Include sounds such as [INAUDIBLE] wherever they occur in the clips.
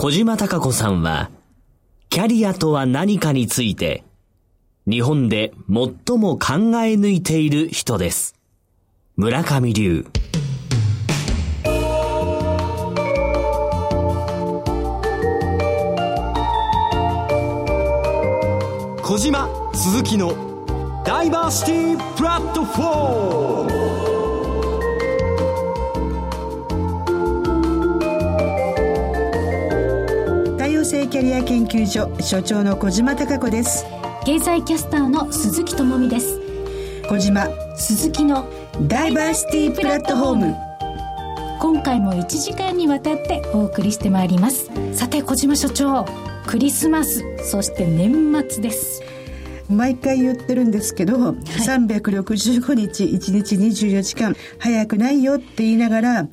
小島隆子さんは、キャリアとは何かについて、日本で最も考え抜いている人です。村上流。小島鈴木のダイバーシティプラットフォーム多様性キャリア研究所所長の小島貴子です。経済キャスターの鈴木智美です。小島鈴木のダイバーシティプラットフォーム。今回も1時間にわたってお送りしてまいります。さて小島所長クリスマスそして年末です。毎回言ってるんですけど、はい、365日1日24時間早くないよって言いながら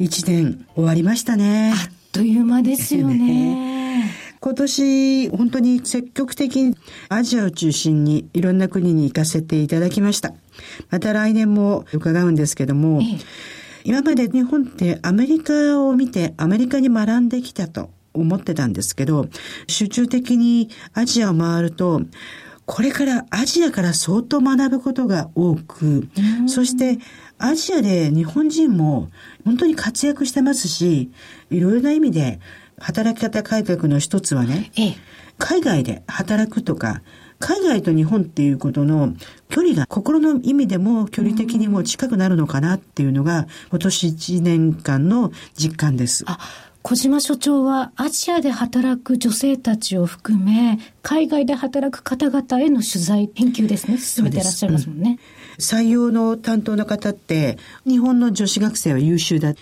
1年終わりましたね。あっという間ですよね今年本当に積極的にアジアを中心にいろんな国に行かせていただきました。また来年も伺うんですけども、ええ、今まで日本ってアメリカを見てアメリカに学んできたと思ってたんですけど集中的にアジアを回るとこれからアジアから相当学ぶことが多く、そしてアジアで日本人も本当に活躍してますし、いろいろな意味で働き方改革の一つはね、ええ、海外で働くとか、海外と日本っていうことの距離が心の意味でも距離的にも近くなるのかなっていうのが今年1年間の実感です。あ小島所長はアジアで働く女性たちを含め、海外で働く方々への取材、研究ですね、進めてらっしゃいますもんね。採用の担当の方って、日本の女子学生は優秀だ。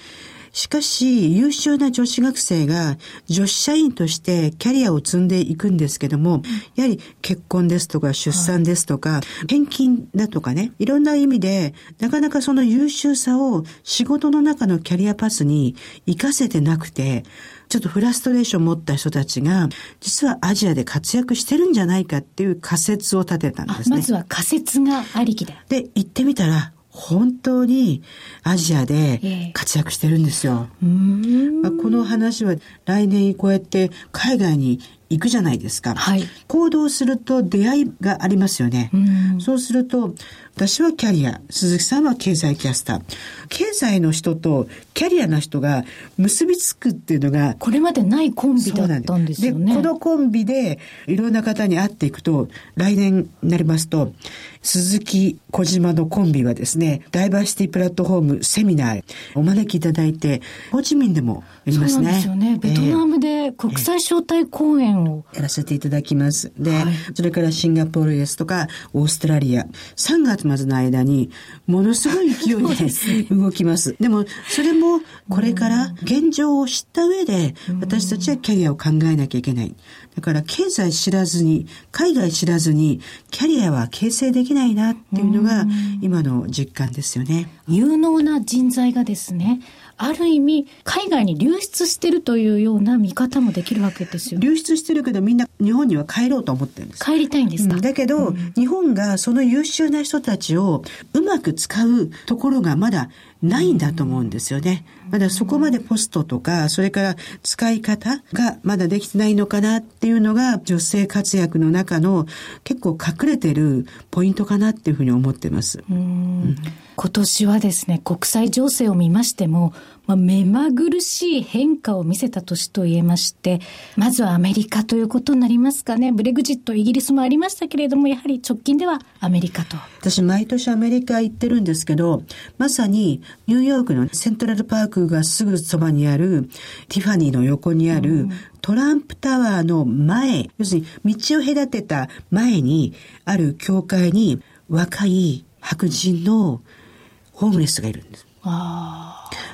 しかし、優秀な女子学生が女子社員としてキャリアを積んでいくんですけども、やはり結婚ですとか出産ですとか、転勤だとかね、いろんな意味で、なかなかその優秀さを仕事の中のキャリアパスに活かせてなくて、ちょっとフラストレーションを持った人たちが、実はアジアで活躍してるんじゃないかっていう仮説を立てたんですね。まずは仮説がありきで。で、行ってみたら、本当にアジアで活躍してるんですよ。えー、まあ、この話は来年こうやって海外に行くじゃないですか。はい、行動すると出会いがありますよね。うそうすると私はキャリア、鈴木さんは経済キャスター。経済の人とキャリアな人が結びつくっていうのが。これまでないコンビだったんですよね。で、このコンビでいろんな方に会っていくと、来年になりますと、鈴木小島のコンビはですね、ダイバーシティプラットフォームセミナーお招きいただいて、ホーチミンでもやりますね。そうですよね。ベトナムで国際招待講演を、やらせていただきます。で、はい、それからシンガポールですとか、オーストラリア、3月末の間に、ものすごい勢いで動きます。でも、それもこれから現状を知った上で、私たちはキャリアを考えなきゃいけない。だから、経済知らずに、海外知らずに、キャリアは形成できないなっていうのが、今の実感ですよね。有能な人材がですね、ある意味、海外に流出してるというような見方もできるわけですよ。流出してるけど、みんな日本には帰ろうと思ってるんです。帰りたいんですか、うん、だけど、うん、日本がその優秀な人たちをうまく使うところがまだないんだと思うんですよね。まだそこまでポストとか、それから使い方がまだできてないのかなっていうのが女性活躍の中の結構隠れてるポイントかなっていうふうに思ってます。うん、今年はですね、国際情勢を見ましても、まあ、目まぐるしい変化を見せた年と言えまして、まずはアメリカということになりますかね。ブレグジット、イギリスもありましたけれども、やはり直近ではアメリカと。私、毎年アメリカ行ってるんですけど、まさにニューヨークのセントラルパークがすぐそばにある、ティファニーの横にある、トランプタワーの前、要するに道を隔てた前にある教会に若い白人のホームレスがいるんです。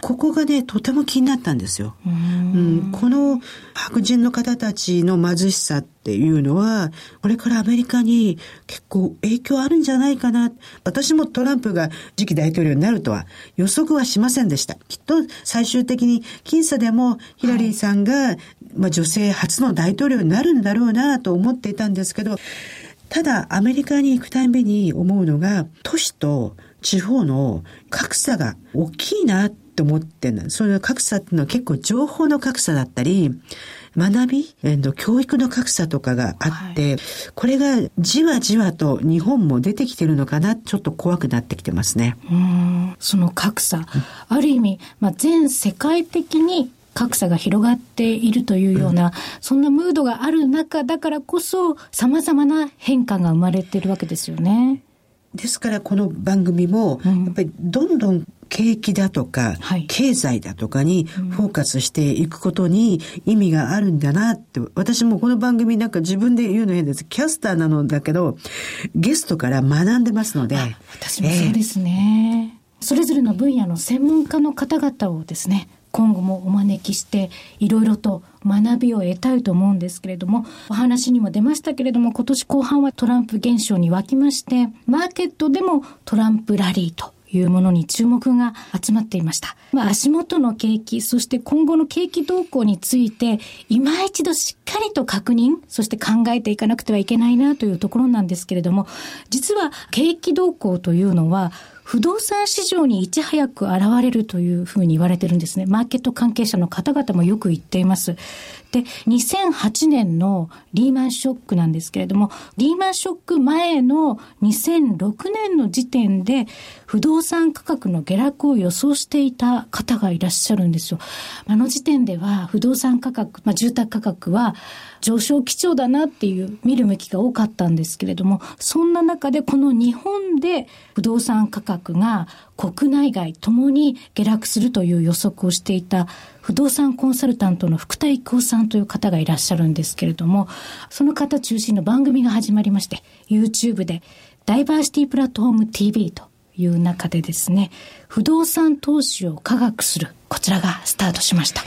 ここがね、とても気になったんですよ。うん、この白人の方たちの貧しさっていうのは、これからアメリカに結構影響あるんじゃないかな。私もトランプが次期大統領になるとは予測はしませんでした。きっと最終的に僅差でもヒラリーさんが、まあ、女性初の大統領になるんだろうなと思っていたんですけど、ただアメリカに行くたびに思うのが、都市と地方の格差が大きいなっって思ってるその格差っていうのは結構情報の格差だったり、学び、えー、教育の格差とかがあって、はい、これがじわじわと日本も出てきてるのかな、ちょっと怖くなってきてますね。うん。その格差、ある意味、まあ、全世界的に格差が広がっているというような、うん、そんなムードがある中だからこそ、様々な変化が生まれているわけですよね。ですからこの番組も、やっぱりどんどん景気だとか、はい、経済だとかにフォーカスしていくことに意味があるんだなって、私もこの番組なんか自分で言うの変です。キャスターなのだけど、ゲストから学んでますので。私もそうですね、えー、それぞれの分野の専門家の方々をですね、今後もお招きしていろいろと学びを得たいと思うんですけれども、お話にも出ましたけれども、今年後半はトランプ現象に沸きまして、マーケットでもトランプラリーというものに注目が集まっていました。まあ、足元の景気、そして今後の景気動向について、今一度しっかりと確認、そして考えていかなくてはいけないなというところなんですけれども、実は景気動向というのは、不動産市場にいち早く現れるというふうに言われてるんですね。マーケット関係者の方々もよく言っています。で、2008年のリーマンショックなんですけれども、リーマンショック前の2006年の時点で不動産価格の下落を予想していた方がいらっしゃるんですよ。あの時点では不動産価格、まあ、住宅価格は上昇基調だなっていう見る向きが多かったんですけれども、そんな中でこの日本で不動産価格が国内外ともに下落するという予測をしていた不動産コンサルタントの福田育夫さんという方がいらっしゃるんですけれども、その方中心の番組が始まりまして、YouTube でダイバーシティプラットフォーム TV という中でですね、不動産投資を科学する、こちらがスタートしました。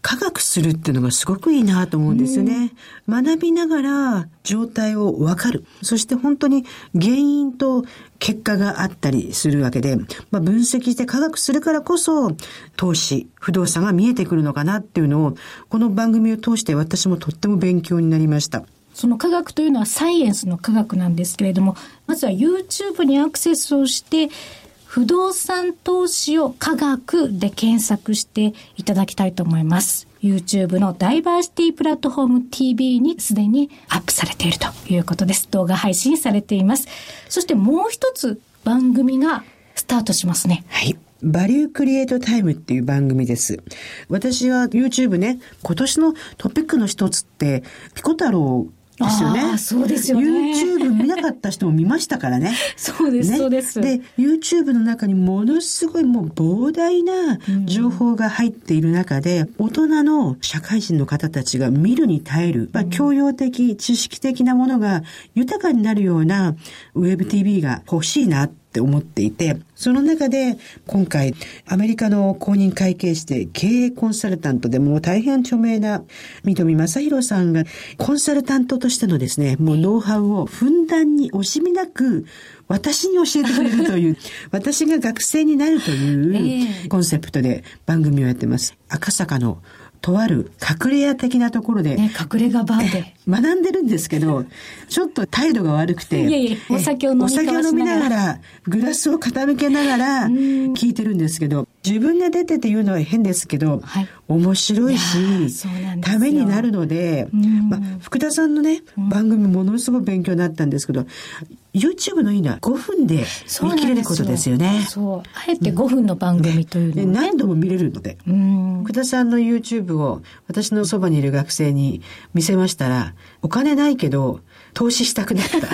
科学するっていうのがすごくいいなと思うんですよね。学びながら状態を分かる。そして本当に原因と結果があったりするわけで、まあ、分析して科学するからこそ投資、不動産が見えてくるのかなっていうのを、この番組を通して私もとっても勉強になりました。その科学というのはサイエンスの科学なんですけれども、まずは YouTube にアクセスをして、不動産投資を科学で検索していただきたいと思います。YouTube のダイバーシティプラットフォーム TV にすでにアップされているということです。動画配信されています。そしてもう一つ番組がスタートしますね。はい。バリュークリエイトタイムっていう番組です。私は YouTube ね、今年のトピックの一つって、ピコ太郎ですよね。そうですよね。YouTube 見なかった人も見ましたからね。[LAUGHS] そうです、ね、そうです。で、YouTube の中にものすごいもう膨大な情報が入っている中で、うん、大人の社会人の方たちが見るに耐える、まあ、教養的、知識的なものが豊かになるような WebTV が欲しいなってって思っていて、その中で今回アメリカの公認会計士で経営コンサルタントでもう大変著名な三富正宏さんがコンサルタントとしてのですね、もうノウハウをふんだんに惜しみなく私に教えてくれるという、[LAUGHS] 私が学生になるというコンセプトで番組をやってます。赤坂のとある隠れ家的なところで、ね、隠れ家バーで。学んでるんですけど、[LAUGHS] ちょっと態度が悪くて、いやいやお酒を飲みお酒を飲みながら、グラスを傾けながら聞いてるんですけど、自分が出てて言うのは変ですけど、はい、面白いし、いためになるので、まあ、福田さんのね、番組ものすごく勉強になったんですけど、YouTube のいいのは5分で見切れることですよね。そう。あえて5分の番組というの、ね、何度も見れるので。福田さんの YouTube を私のそばにいる学生に見せましたら、お金ないけど、投資したくなった。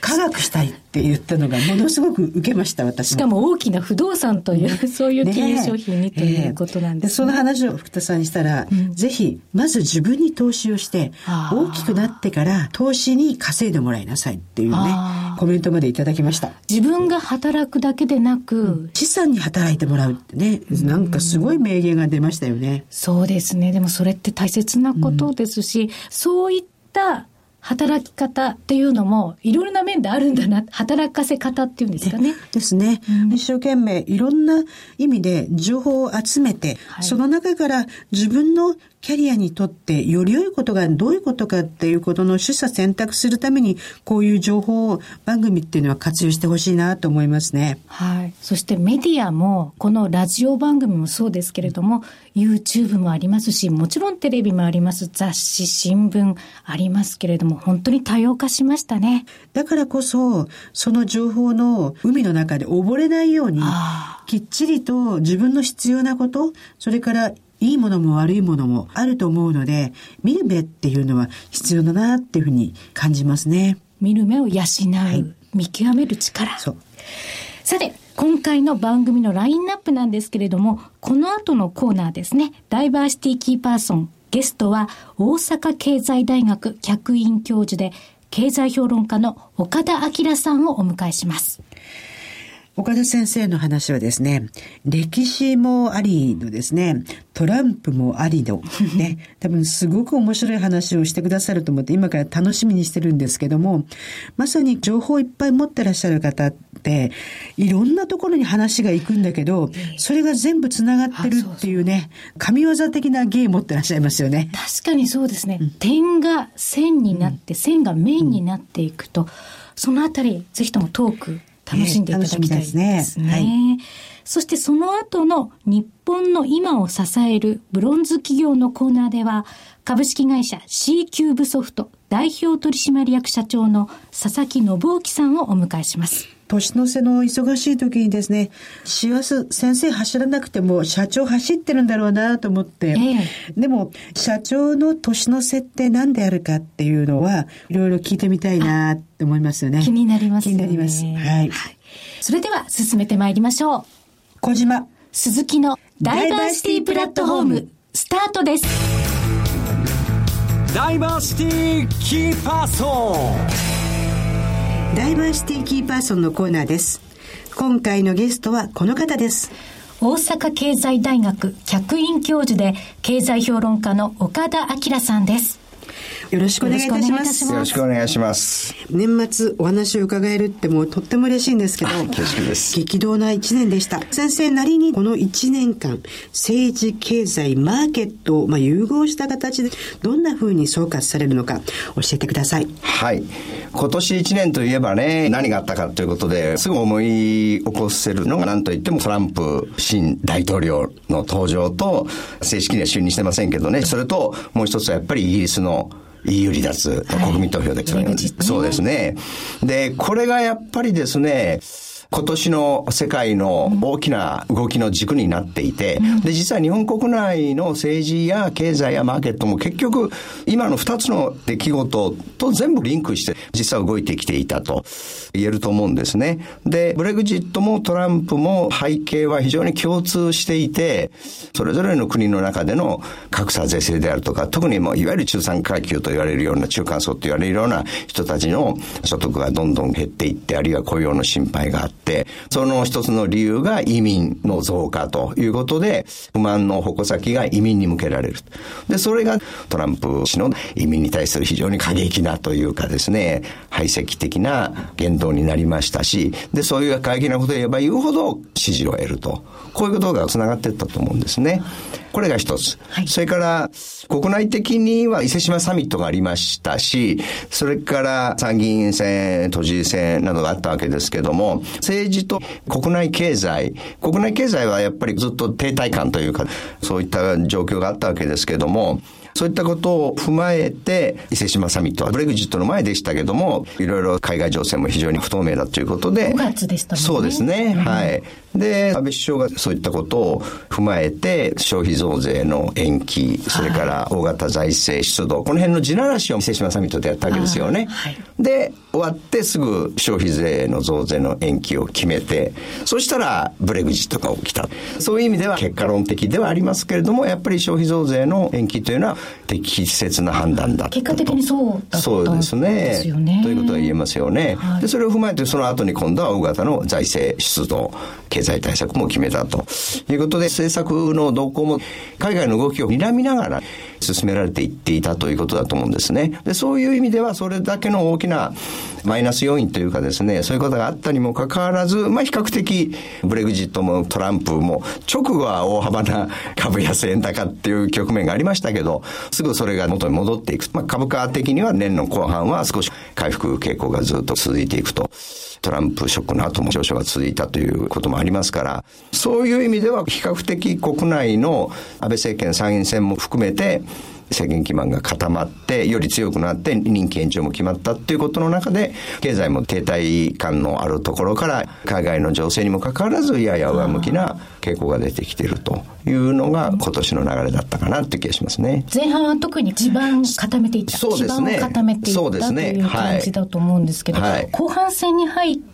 科学したいって言ったのがものすごく受けました、私しかも大きな不動産という、そういう金融商品にということなんです、ね、その話を福田さんにしたら、うん、ぜひ、まず自分に投資をして、大きくなってから投資に稼いでもらいなさいっていうね、コメントまでいただきました。自分が働くだけでなく、うん、資産に働いてもらうってね、なんかすごい名言が出ましたよね。そうですね。でもそれって大切なことですし、うん、そういった働き方っていうのもいろいろな面であるんだな、働かせ方っていうんですかね。ですね。一生懸命いろんな意味で情報を集めて、はいその中から自分のキャリアにとってより良いことがどういうことかっていうことの取捨選択するために、こういう情報番組っていうのは活用してほしいなと思いますね。はい。そしてメディアも、このラジオ番組もそうですけれども、YouTube もありますし、もちろんテレビもあります、雑誌、新聞ありますけれども、本当に多様化しましたね。だからこそ、その情報の海の中で溺れないようにあ、きっちりと自分の必要なこと、それからいいものも悪いものもあると思うので、見る目っていうのは必要だなっていうふうに感じますね。見る目を養う、い見極める力。そう。さて、今回の番組のラインナップなんですけれども、この後のコーナーですね、ダイバーシティキーパーソン、ゲストは大阪経済大学客員教授で、経済評論家の岡田明さんをお迎えします。岡田先生の話はですね、歴史もありのですね、トランプもありの、[LAUGHS] ね、多分すごく面白い話をしてくださると思って今から楽しみにしてるんですけども、まさに情報をいっぱい持ってらっしゃる方って、いろんなところに話が行くんだけど、それが全部つながってるっていうね、神業的な芸持ってらっしゃいますよね。確かにそうですね。点が線になって、線が面になっていくと、そのあたり、ぜひともトーク、楽しんでいただきたいですね。ね楽しみですねはいそしてその後の日本の今を支えるブロンズ企業のコーナーでは、株式会社 C キューブソフト代表取締役社長の佐々木信之さんをお迎えします。年の瀬の忙しい時にですね、師走先生走らなくても社長走ってるんだろうなと思って、えでも社長の年の瀬って何であるかっていうのは、いろいろ聞いてみたいなって思いますよね。気になりますよね。気になります。はい。それでは進めてまいりましょう。小島。鈴木のダイバーシティプラットフォーム、スタートです。ダイバーシティキーパーソンダイバーシティキーパーソンのコーナーです。今回のゲストはこの方です。大阪経済大学客員教授で経済評論家の岡田明さんです。よろしくお願いいたします。よろしくお願いします。年末お話を伺えるってもうとっても嬉しいんですけど、激動な一年でした。先生なりにこの一年間、政治、経済、マーケットを、まあ、融合した形でどんな風に総括されるのか教えてください。はい。今年1年といえばね、何があったかということで、すぐ思い起こせるのが何といってもトランプ新大統領の登場と、正式には就任してませんけどね、それともう一つはやっぱりイギリスの EU 離脱の国民投票で、ブレグジットねそうですね。で、これがやっぱりですね、今年の世界の大きな動きの軸になっていて、で、実は日本国内の政治や経済やマーケットも結局、今の二つの出来事と全部リンクして、実は動いてきていたと言えると思うんですね。で、ブレグジットもトランプも背景は非常に共通していて、それぞれの国の中での格差是正であるとか、特にもういわゆる中産階級と言われるような中間層と言われるような人たちの所得がどんどん減っていって、あるいは雇用の心配があって、その一つの理由が移民の増加ということで、不満の矛先が移民に向けられる。で、それがトランプ氏の移民に対する非常に過激なというかですね、排斥的な言動になりましたし、で、そういう過激なことを言えば言うほど支持を得ると。こういうことが繋がっていったと思うんですね。これが一つ。はいそれから、国内的には伊勢志摩サミットがありましたし、それから参議院選、都知事選などがあったわけですけども、政治と国内経済、国内経済はやっぱりずっと停滞感というか、そういった状況があったわけですけども、そういったことを踏まえて、伊勢志摩サミットはブレグジットの前でしたけども、いろいろ海外情勢も非常に不透明だということで、5月でしたねそうですね。はい。で、安倍首相がそういったことを踏まえて、消費増税の延期、それから大型財政出動、この辺の地ならしを伊勢志摩サミットでやったわけですよね。はいで、終わってすぐ消費税の増税の延期を決めて、そしたらブレグジットが起きた。そういう意味では結果論的ではありますけれども、やっぱり消費増税の延期というのは適切な判断だったと。結果的にそうだったそうですね。ねということは言えますよね。はいで、それを踏まえて、その後に今度は大型の財政出動。経済対策も決めたということで、政策の動向も海外の動きを睨みながら進められていっていたということだと思うんですね。で、そういう意味ではそれだけの大きなマイナス要因というかですね、そういうことがあったにもかかわらず、まあ比較的ブレグジットもトランプも直後は大幅な株安円高っていう局面がありましたけど、すぐそれが元に戻っていく。まあ株価的には年の後半は少し回復傾向がずっと続いていくと。トランプショックの後も上昇が続いたということもありますから、そういう意味では比較的国内の安倍政権参院選も含めて、政権基盤が固まって、より強くなって任期延長も決まったっていうことの中で、経済も停滞感のあるところから、海外の情勢にもかかわらず、やや上向きな傾向が出てきているというのが、今年の流れだったかなっていう気がしますね。前半は特に地盤固めていった。そうですね。地盤を固めていったという感じだと思うんですけど、はい、後半戦に入って、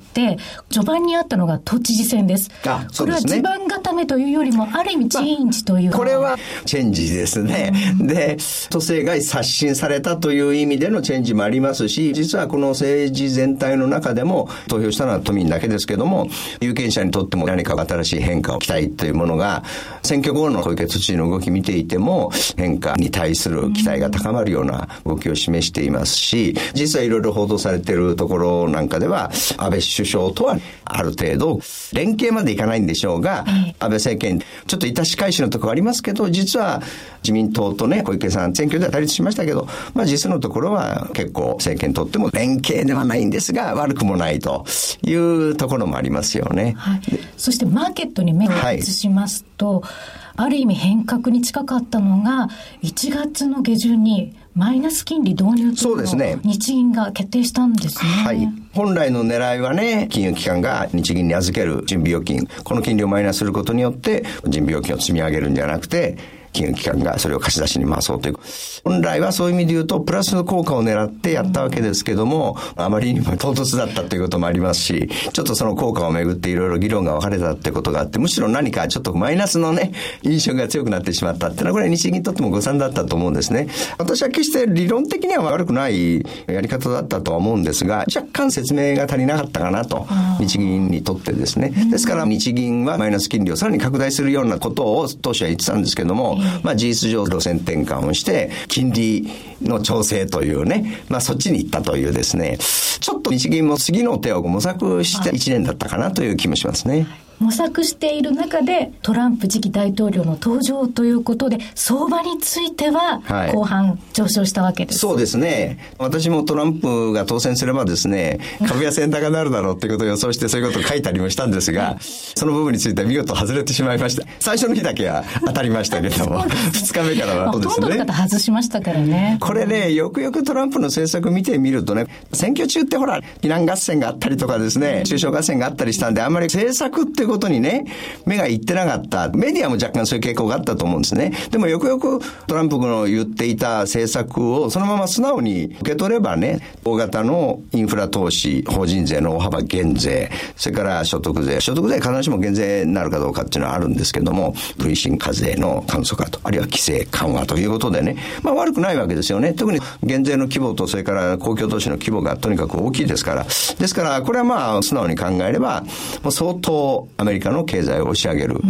序盤にあったのが都知事選です。あそうですね。これは地盤固めというよりも、ある意味チェンジという、まあ、これはチェンジですね。うん、で、都政が刷新されたという意味でのチェンジもありますし、実はこの政治全体の中でも、投票したのは都民だけですけども、有権者にとっても何か新しい変化を期待というものが、選挙後の小池都知事の動き見ていても、変化に対する期待が高まるような動きを示していますし、実はいろいろ報道されているところなんかでは、安倍首相とはある程度、連携までいかないんでしょうが、安倍政権、ちょっといたし返しのところありますけど、実は自民党とね、小池さん、選挙では対立しましたけど、まあ実のところは結構政権にとっても連携ではないんですが、悪くもないというところもありますよね。はい、そしてマーケットに目を移しますと、はい、ある意味変革に近かったのが、1月の下旬にマイナス金利導入というのを日銀が決定したんですね。はい。本来の狙いはね、金融機関が日銀に預ける準備預金、この金利をマイナスすることによって、準備預金を積み上げるんじゃなくて、金融機関がそれを貸し出しに回そうという。本来はそういう意味で言うと、プラスの効果を狙ってやったわけですけども、あまりにも唐突だったということもありますし、ちょっとその効果をめぐっていろいろ議論が分かれたってことがあって、むしろ何かちょっとマイナスのね、印象が強くなってしまったっていうのは、これは日銀にとっても誤算だったと思うんですね。私は決して理論的には悪くないやり方だったとは思うんですが、若干説明が足りなかったかなと、日銀にとってですね。ですから日銀はマイナス金利をさらに拡大するようなことを当初は言ってたんですけども、まあ事実上路線転換をして、金利の調整というね、まあそっちに行ったというですね、ちょっと日銀も次の手を模索して1年だったかなという気もしますね。模索している中でトランプ次期大統領の登場ということで相場については後半上昇したわけです、はい、そうですね。私もトランプが当選すればですね株安円高になるだろうっていうことを予想してそういうことを書いたりもしたんですがその部分については見事外れてしまいました最初の日だけは当たりましたけども [LAUGHS] 2日目からはそうですね。ほとんどの方外しましたからね。これねよくよくトランプの政策見てみるとね選挙中ってほら避難合戦があったりとかですね中小合戦があったりしたんであんまり政策っていうことにね、目がいってなかった。メディアも若干そういう傾向があったと思うんですね。でもよくよくトランプの言っていた政策をそのまま素直に受け取ればね、大型のインフラ投資、法人税の大幅減税、それから所得税。所得税必ずしも減税になるかどうかっていうのはあるんですけども、累進課税の簡素化と、あるいは規制緩和ということでね、まあ悪くないわけですよね。特に減税の規模と、それから公共投資の規模がとにかく大きいですから。ですから、これはまあ素直に考えれば、もう相当アメリカの経済を押し上げる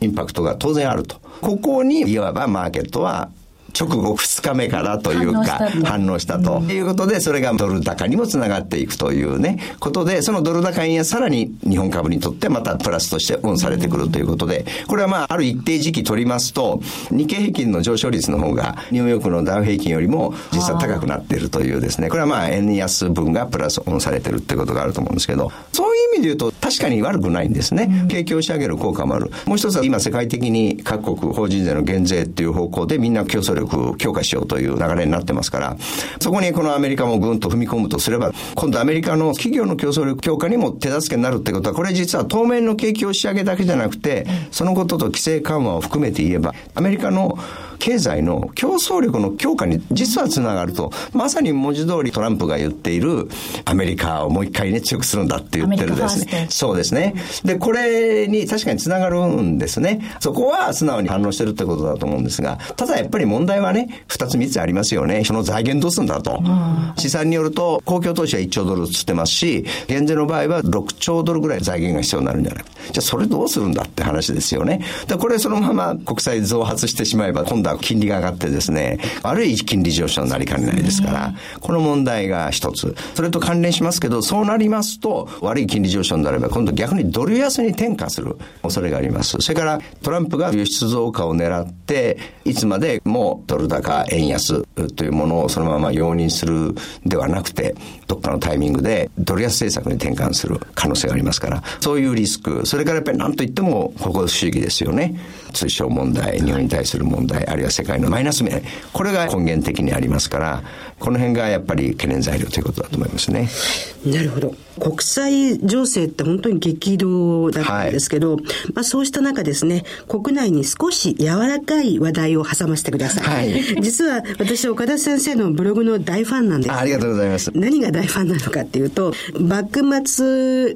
インパクトが当然あると。ここにいわばマーケットは直後2日目からというか反応したと。いうことで、それがドル高にもつながっていくというね、ことで、そのドル高円安さらに日本株にとってまたプラスとしてオンされてくるということで、これはまあ、ある一定時期取りますと、日経平均の上昇率の方がニューヨークのダウ平均よりも実は高くなっているというですね、これはまあ、円安分がプラスオンされてるってことがあると思うんですけど、そういう意味で言うと確かに悪くないんですね。景気を押し上げる効果もある。もう一つは今世界的に各国法人税の減税っていう方向でみんな競争力力強化しようという流れになってますから、そこにこのアメリカもぐんと踏み込むとすれば、今度アメリカの企業の競争力強化にも手助けになるってことは、これ実は当面の景気を仕上げだけじゃなくて、そのことと規制緩和を含めて言えば、アメリカの経済の競争力の強化に実はつながると、まさに文字通りトランプが言っているアメリカをもう一回ね強くするんだって言ってるですね。そうですね。で、これに確かにつながるんですね。そこは素直に反応してるってことだと思うんですが、ただやっぱり問題はね、二つ三つありますよね。その財源どうするんだと。試算によると、公共投資は1兆ドルつってますし、減税の場合は6兆ドルぐらい財源が必要になるんじゃないか。じゃあそれどうするんだって話ですよね。でこれそのまま国債増発してしまえば、今度は金利が上がってですね、悪い金利上昇になりかねないですから、この問題が一つ。それと関連しますけど、そうなりますと、悪い金利上昇になれば、今度逆にドル安に転嫁する恐れがあります。それから、トランプが輸出増加を狙って、いつまでもドル高、円安というものをそのまま容認するではなくて、どっかのタイミングでドル安政策に転換する可能性がありますから、そういうリスク、それからやっぱり何といっても、ここ主義ですよね。通商問題、日本に対する問題、あるいは世界のマイナス面、これが根源的にありますから、この辺がやっぱり懸念材料ということだと思いますね。なるほど。国際情勢って本当に激動だったんですけど、はい、まあそうした中ですね、国内に少し柔らかい話題を挟ませてください。はい、実は私岡田先生のブログの大ファンなんです。ありがとうございます。何が大ファンなのかっていうと、幕末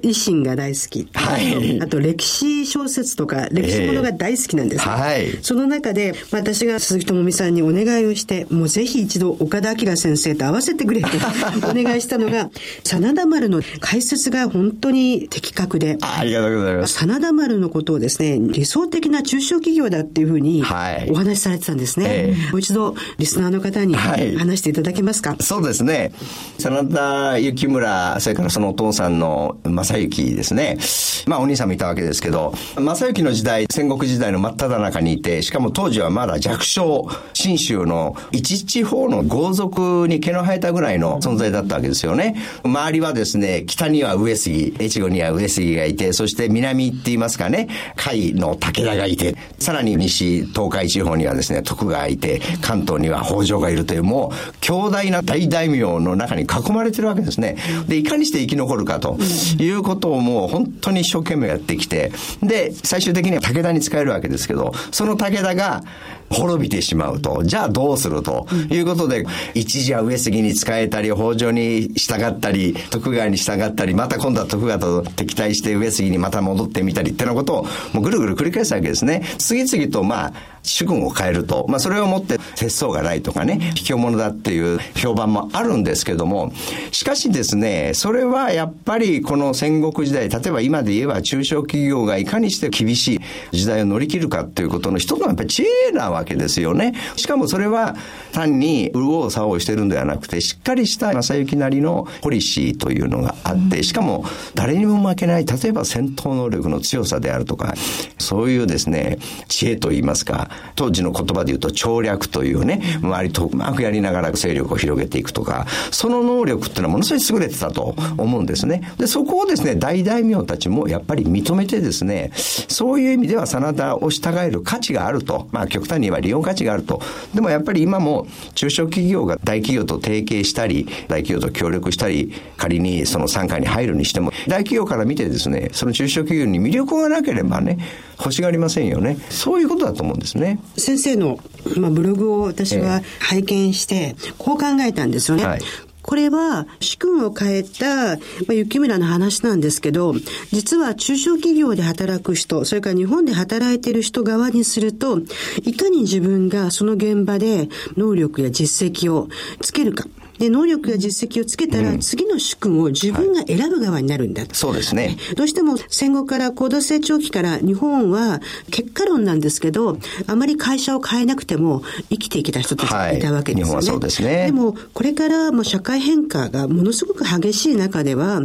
維新が大好き。はい。あと歴史小説とか歴史ものが大好きなんです、えー、はい。その中で、私が鈴木智美さんにお願いをして、もうぜひ一度岡田明先生と合わせてくれと [LAUGHS] お願いしたのが、真田丸の解説が本当に的確で。ありがとうございます。真田丸のことをですね、理想的な中小企業だっていうふうにお話しされてたんですね。はいもう一度、リスナーの方に話していただけますか、はい、そうですね。真田幸村、それからそのお父さんの正幸ですね。まあお兄さんもいたわけですけど、正幸の時代、戦国時代の真っ只中にいて、しかも当時はまだ弱小、信州の一地方の豪族に毛の生えたぐらいの存在だったわけですよね。周りはですね、北には上杉、越後には上杉がいて、そして南って言いますかね、甲斐の武田がいて、さらに西東海地方にはですね、徳川がいて、関東には北条がいるという、もう強大な大大名の中に囲まれてるわけですね。で、いかにして生き残るかということをもう本当に一生懸命やってきて、で、最終的には武田に使えるわけですけど、その武田が滅びてしまうと、じゃあどうすると？いうことで、一時は上杉に仕えたり、北条に従ったり、徳川に従ったり、また今度は徳川と敵対して上杉にまた戻ってみたりってなことを、もうぐるぐる繰り返すわけですね。次々と、まあ、主君を変えると、まあ、それをもって節操がないとかね、卑怯者だっていう評判もあるんですけども、しかしですね、それはやっぱりこの戦国時代、例えば今で言えば中小企業がいかにして厳しい時代を乗り切るかっていうことの一つのやっぱり知恵なわけですよね。しかもそれは単に潤う作をしてるんではなくて、しっかりした正幸なりのポリシーというのがあって、しかも誰にも負けない、例えば戦闘能力の強さであるとか、そういうですね、知恵といいますか、当時の言葉で言うと調略というね、周りとうまくやりながら勢力を広げていくとか、その能力っていうのはものすごい優れてたと思うんですね。で、そこをですね、大大名たちもやっぱり認めてですね、そういう意味では真田を従える価値があると。まあ極端に言えば利用価値があると。でもやっぱり今も中小企業が大企業と提携したり、大企業と協力したり、仮にその参加に入るにしても、大企業から見てですね、その中小企業に魅力がなければね、欲しがりませんよね。そういうことだと思うんですね。先生の、まあ、ブログを私は拝見して、こう考えたんですよね。はいこれは、主君を変えた、まあ、雪村の話なんですけど、実は中小企業で働く人、それから日本で働いている人側にすると、いかに自分がその現場で能力や実績をつけるか。で、能力や実績をつけたら、次の主君を自分が選ぶ側になるんだ、はい、そうですね。どうしても戦後から高度成長期から日本は結果論なんですけど、あまり会社を変えなくても生きていけた人たちがいたわけですよね。はい、そうですね。でも、これからも社会変化がものすごく激しい中では、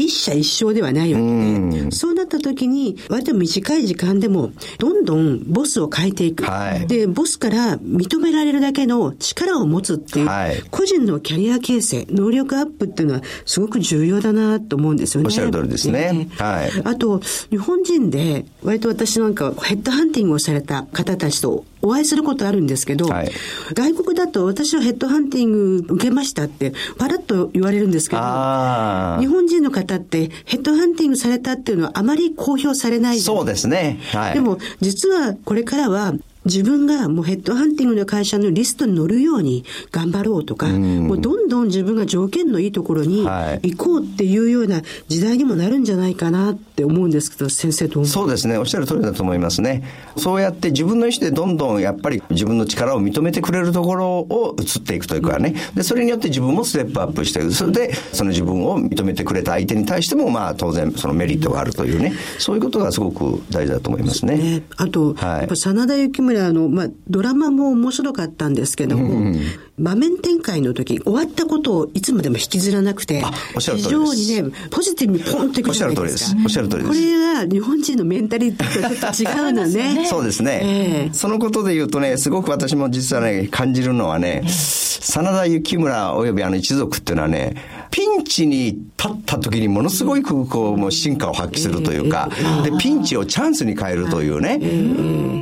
一社一生ではないわけで、そうなった時に、割と短い時間でも、どんどんボスを変えていく。はい、で、ボスから認められるだけの力を持つっていう、はい、個人のキャリア形成、能力アップっていうのはすごく重要だなと思うんですよね。おっしゃる通りですね。ねはい。あと、日本人で、割と私なんかヘッドハンティングをされた方たちとお会いすることあるんですけど、はい、外国だと私はヘッドハンティング受けましたって、パラッと言われるんですけど、日本人の方ってヘッドハンティングされたっていうのはあまり公表されない。そうですね。はい、でも、実はこれからは自分がもうヘッドハンティングの会社のリストに乗るように頑張ろうとか、もうどんどん自分が条件のいいところに行こうっていうような時代にもなるんじゃないかなって思うんですけど、先生どうそうですね。おっしゃる通りだと思いますね。そうやって自分の意思でどんどんやっぱり自分の力を認めてくれるところを移っていくというかね。で、それによって自分もステップアップしていく。それで、その自分を認めてくれた相手に対しても、まあ当然そのメリットがあるというね。そういうことがすごく大事だと思いますね。ねあと、はい、やっぱ真田幸村の、まあドラマも面白かったんですけども、うん、場面展開の時、終わったことをいつまでも引きずらなくて、非常にね、ポジティブにポンってくるじゃないですか。おっしゃる通りです。これは日本人のメンタリティと違うのね。[LAUGHS] そうですね、えー、そのことで言うとね、すごく私も実はね、感じるのはね、真田幸村及びあの一族っていうのはね、ピンチに立った時にものすごいこう、もう進化を発揮するというか、で、ピンチをチャンスに変えるというね、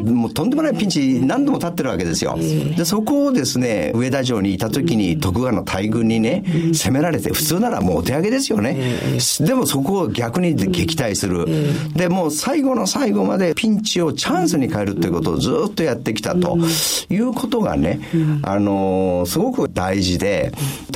もうとんでもないピンチ何度も立ってるわけですよ。で、そこをですね、上田城にいた時に徳川の大軍にね、攻められて、普通ならもうお手上げですよね。でもそこを逆に撃退する。で、もう最後の最後までピンチをチャンスに変えるということをずっとやってきたということがね、あの、すごく大事で、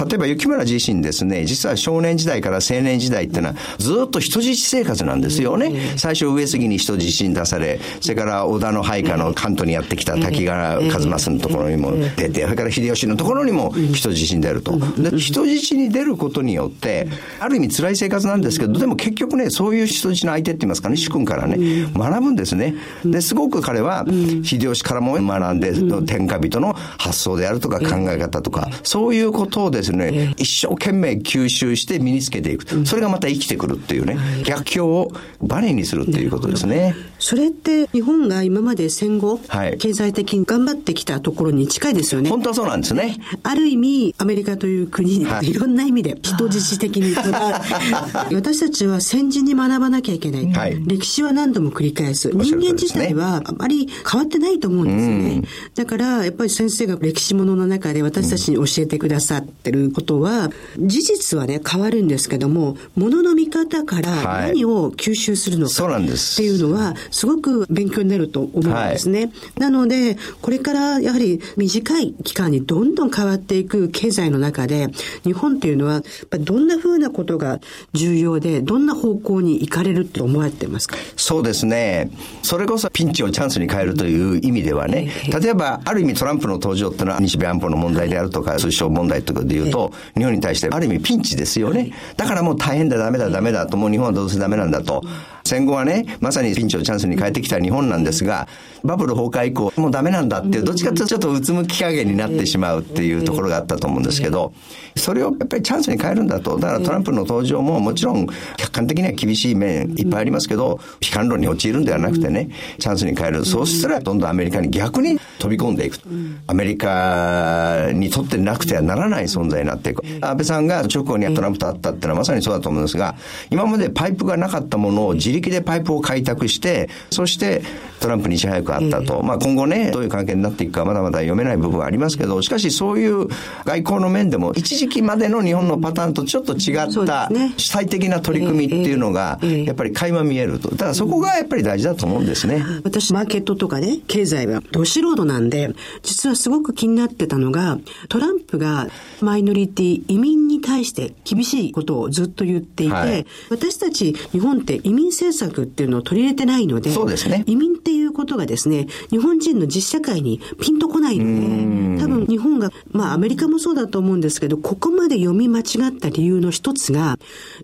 例えば雪村自身ですね、実は少年時代から青年時代っていうのは、ずっと人質生活なんですよね。最初上杉に人質に出され、それから織田の配下の関東にやってきた滝川一正のところにも出て、それから秀吉のところにも人質に出ると。で、人質に出ることによって、ある意味辛い生活なんですけど、でも結局ね、そういう人質の相手って言いますかね、主君からね、学ぶんですね。で、すごく彼は、秀吉からも学んで、天下人の発想であるとか考え方とか、そういうことをですね、一生懸命吸収して身につけていく。それがまた生きてくるっていうね、逆境をバネにするっていうことですね。それって日本が今まで戦後、はい、経済的に頑張ってきたところに近いですよね。本当はそうなんですね。ある意味、アメリカという国に、はい、いろんな意味で人質的に [LAUGHS] 私たちは戦時に学ばなきゃいけない。はい、歴史は何度も繰り返す。人間自体はあまり変わってないと思うんですよね。だから、やっぱり先生が歴史ものの中で私たちに教えてくださってることは、事実はね、変わるんですけども、ものの見方から何を吸収するのかっていうのは、すごく勉強になると思うんですね。はい、なので、これからやはり短い期間にどんどん変わっていく経済の中で、日本っていうのは、どんなふうなことが重要で、どんな方向に行かれると思われてますか？そうですね。それこそピンチをチャンスに変えるという意味ではね、例えば、ある意味トランプの登場っていうのは日米安保の問題であるとか、通商問題とかで言うと、日本に対してある意味ピンチですよね。だからもう大変だ、ダメだ、ダメだと、もう日本はどうせダメなんだと。戦後はね、まさにピンチをチャンスに変えてきた日本なんですが、バブル崩壊以降、もうダメなんだっていう、どっちかというとちょっとうつむき加減になってしまうっていうところがあったと思うんですけど、それをやっぱりチャンスに変えるんだと。だからトランプの登場ももちろん客観的には厳しい面いっぱいありますけど、悲観論に陥るんではなくてね、チャンスに変える。そうしたらどんどんアメリカに逆に飛び込んでいく。アメリカにとってなくてはならない存在になっていく。安倍さんが直後にトランプと会ったっていうのはまさにそうだと思うんですが、今までパイプがなかったものを自力でパイプを開拓して、そしてトランプに支配下あったと。まあ今後ね、どういう関係になっていくかまだまだ読めない部分はありますけど、しかしそういう外交の面でも一時期までの日本のパターンとちょっと違った主体的な取り組みっていうのが、やっぱり垣間見えると。だからそこがやっぱり大事だと思うんですね。私、マーケットとかね、経済はど素人なんで、実はすごく気になってたのが、トランプがマイノリティ、移民に対して厳しいことをずっと言っていて、はい、私たち日本って移民政策っていうのを取り入れてないので、そうですね。移民っていうことがですね、日本人の実社会にピンとこないので、多分日本が、まあアメリカもそうだと思うんですけど、ここまで読み間違った理由の一つが、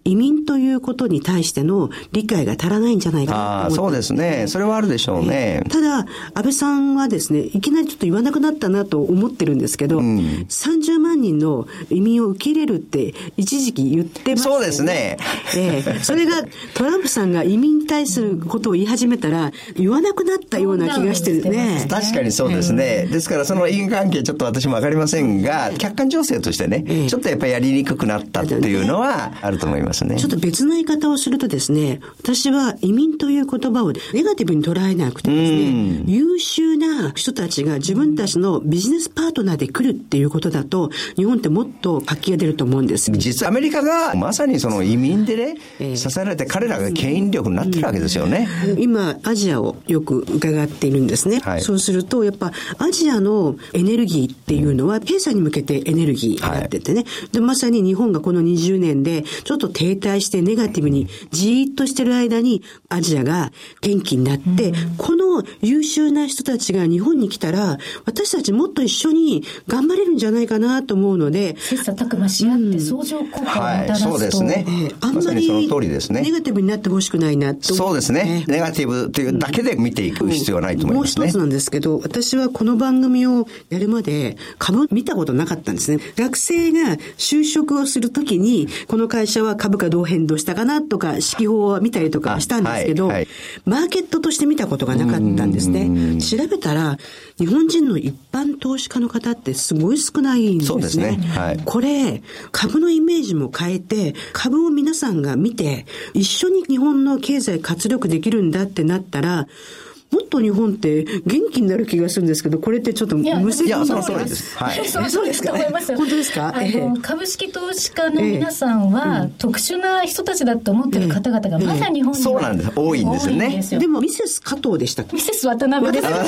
移民ということに対しての理解が足らないんじゃないかなとそうですね。それはあるでしょうね。ただ、安倍さんはですね、いきなりちょっと言わなくなったなと思ってるんですけど、うん、30万人の移民を受け入れるって一時期言ってます、ね、そうですね。ええそれがトランプさんが移民に対することを言い始めたら、言わなくなったような気がしてるね。確かにそうですね。ですからその因果関係ちょっと私私もわかりませんが、客観情勢としてね、ちょっとやっぱりやりにくくなったっていうのはあると思いますね。ちょっと別の言い方をするとですね、私は移民という言葉をネガティブに捉えなくてですね、優秀な人たちが自分たちのビジネスパートナーで来るっていうことだと、日本ってもっと活気が出ると思うんです。実はアメリカがまさにその移民でね、支えられて彼らが牽引力になってるわけですよね。今、アジアをよく伺っているんですね。はい。そうすると、やっぱ、アジアのエネルギーっていうのは、経済に向けてエネルギーになっててね。で、まさに日本がこの20年で、ちょっと停滞してネガティブに、じーっとしてる間に、アジアが元気になって、この優秀な人たちが日本に来たら、私たちもっと一緒に頑張れるんじゃないかなと思うので、切磋琢磨し合って相乗効果をもたらすと、はい。そうですね。えーあんまり通りですね。ネガティブになってほしくないなと思そうですね。ネガティブというだけで見ていく必要はないと思いますねもう一つ。なんですけど、私はこの番組をやるまで株見たことなかったんですね。学生が就職をするときに、この会社は株価どう変動したかなとか、指揮法を見たりとかしたんですけど、あはいはいマーケットとして見たことがなかったんですね。調べたら、日本人の一般投資家の方ってすごい少ないんですね。そうですねはいこれ、株のイメージも変えて、株を皆さんが見て、一緒に日本の経済活力できるんだってなったら、もっと日本って元気になる気がするんですけど、これってちょっと無や責任いやそのな通りです。はい。その通りですと思います。よ本当ですか？あええ。の株式投資家の皆さんは、特殊な人たちだと思ってる方々がまだ日本にはそうなんです。多いんですよね。多いんですよ。でも、ミセス加藤でしたっけ？ミセス渡辺です。渡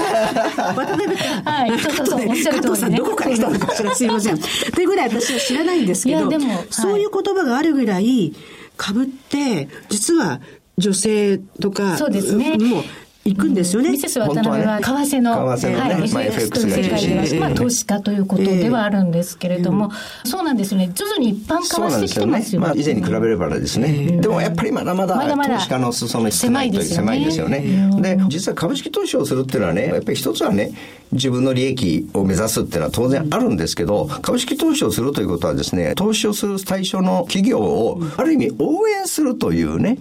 辺か。はい。そうそうそう。おっしゃる通りね。加藤さん、どこから来たのかしら、すいません。というぐらい私は知らないんですけど、いやでもはい。そういう言葉があるぐらい、株って、実は女性とか、そうですね。もう行くんですよね。ミセス渡辺は為替の、為替のねはい、まあ FX という世界では、まあ、投資家ということではあるんですけれども、そうなんですよね。徐々に一般化はしてきてます。よ。まあ以前に比べればですね。でもやっぱりまだまだ投資家の裾野少ないという狭狭いですよね。で、実は株式投資をするっていうのはね、やっぱり一つはね、自分の利益を目指すっていうのは当然あるんですけど、株式投資をするということはですね、投資をする対象の企業をある意味応援するというね、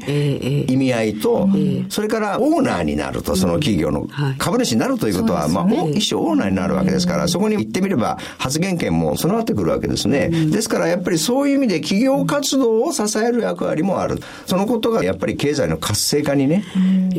意味合いと、それからオーナーになると、その企業のはい株主になるということは、まあ、一種オーナーになるわけですから、そこに行ってみれば発言権も備わってくるわけですね。ですからやっぱりそういう意味で企業活動を支える役割もある。そのことがやっぱり経済の活性化にね、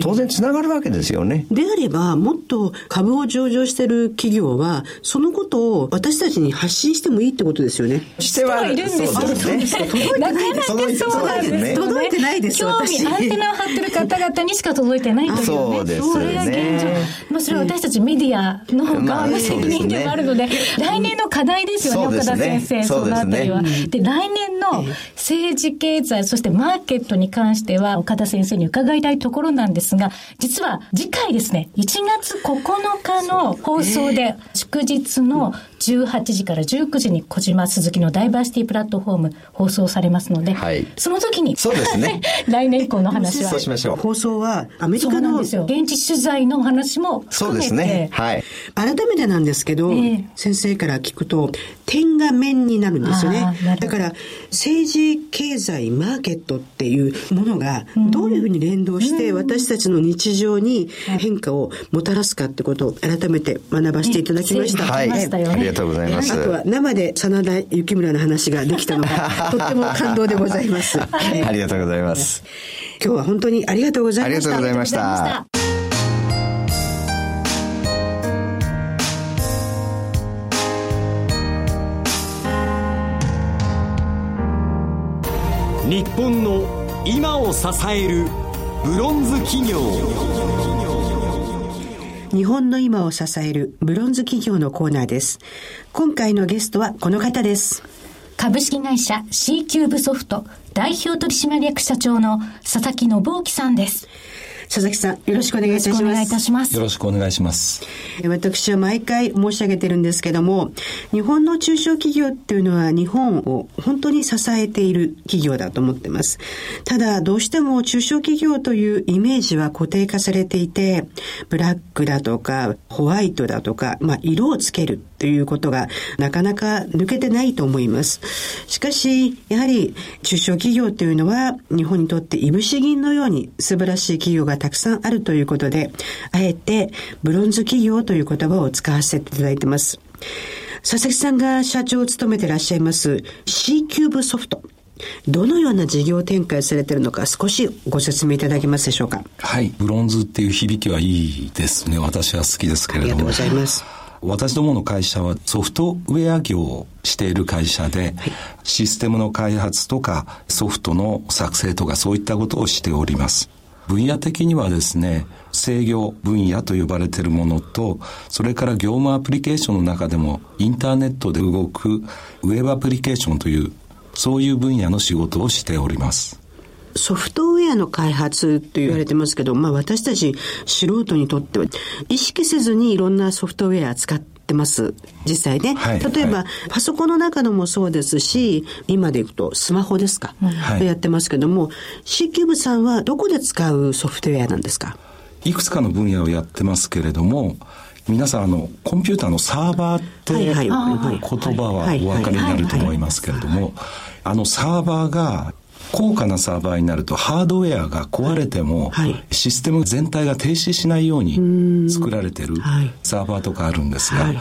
当然つながるわけですよね。であれば、もっと株を上場してる企業は、そのことを私たちに発信してもいいってことですよね。してはいるんですよそうですね。なかなかそうなんです。届いてないです興味、私アンテナを張ってる方々にしか届いてないというね。そうですねそれが現状。まあ、それは私たちメディアの側の責任でもあるので、来年の課題ですよね、岡田先生、そのあたりは。で、来年の政治経済、そしてマーケットに関しては、岡田先生に伺いたいところなんですが、実は次回ですね、1月9日の放送で、祝日の18時から19時に小島鈴木のダイバーシティプラットフォーム放送されますので、はいその時に、そうですね [LAUGHS] 来年以降の話はそう。しましょう。放送はアメリそうカのなんですよ。現地取材のお話もそうで含めて。すね。はい。改めてなんですけど、ええ先生から聞くと、点が面になるんですよねだから、政治、経済、マーケットっていうものが、どういうふうに連動して、私たちの日常に変化をもたらすかってことを改めて学ばせていただきました。はい。ましたよねありがとうございます。あとは生で真田幸村の話ができたのが、[LAUGHS] とっても感動でございます。えありがとうございます。今日は本当にありがとうございました。ありがとうございまた。日本の今を支えるブロンズ企業日本の今を支えるブロンズ企業のコーナーです。今回のゲストはこの方です。株式会社 C キューブソフト代表取締役社長の佐々木信之さんです。佐々木さん、よろしくお願いいたします。よろしくお願いいたします。よろしくお願いします。私は毎回申し上げてるんですけども、日本の中小企業っていうのは日本を本当に支えている企業だと思ってます。ただ、どうしても中小企業というイメージは固定化されていて、ブラックだとか、ホワイトだとか、まあ、色をつけるということがなかなか抜けてないと思います。しかし、やはり中小企業というのは日本にとっていぶし銀のように素晴らしい企業がたくさんあるということで、あえてブロンズ企業という言葉を使わせていただいてます。佐々木さんが社長を務めてらっしゃいます C キューブソフト。どのような事業展開されているのか少しご説明いただけますでしょうか？はい。ブロンズっていう響きはいいですね。私は好きですけれども。ありがとうございます。私どもの会社はソフトウェア業をしている会社で、はい、システムの開発とかソフトの作成とかそういったことをしております。分野的にはですね、制御分野と呼ばれているものと、それから業務アプリケーションの中でもインターネットで動くウェブアプリケーションというそういう分野の仕事をしております。ソフトウェアの開発と言われてますけど、まあ私たち素人にとっては意識せずにいろんなソフトウェア使ってます。実際ね。はい、例えば、はい、パソコンの中のもそうですし、今でいくとスマホですか？はい、やってますけども、C キューブさんはどこで使うソフトウェアなんですか？いくつかの分野をやってますけれども、皆さんあのコンピューターのサーバーって言葉はお分かりになると思いますけれどもあのサーバーが高価なサーバーになるとハードウェアが壊れても、システム全体が停止しないように作られてるサーバーとかあるんですが、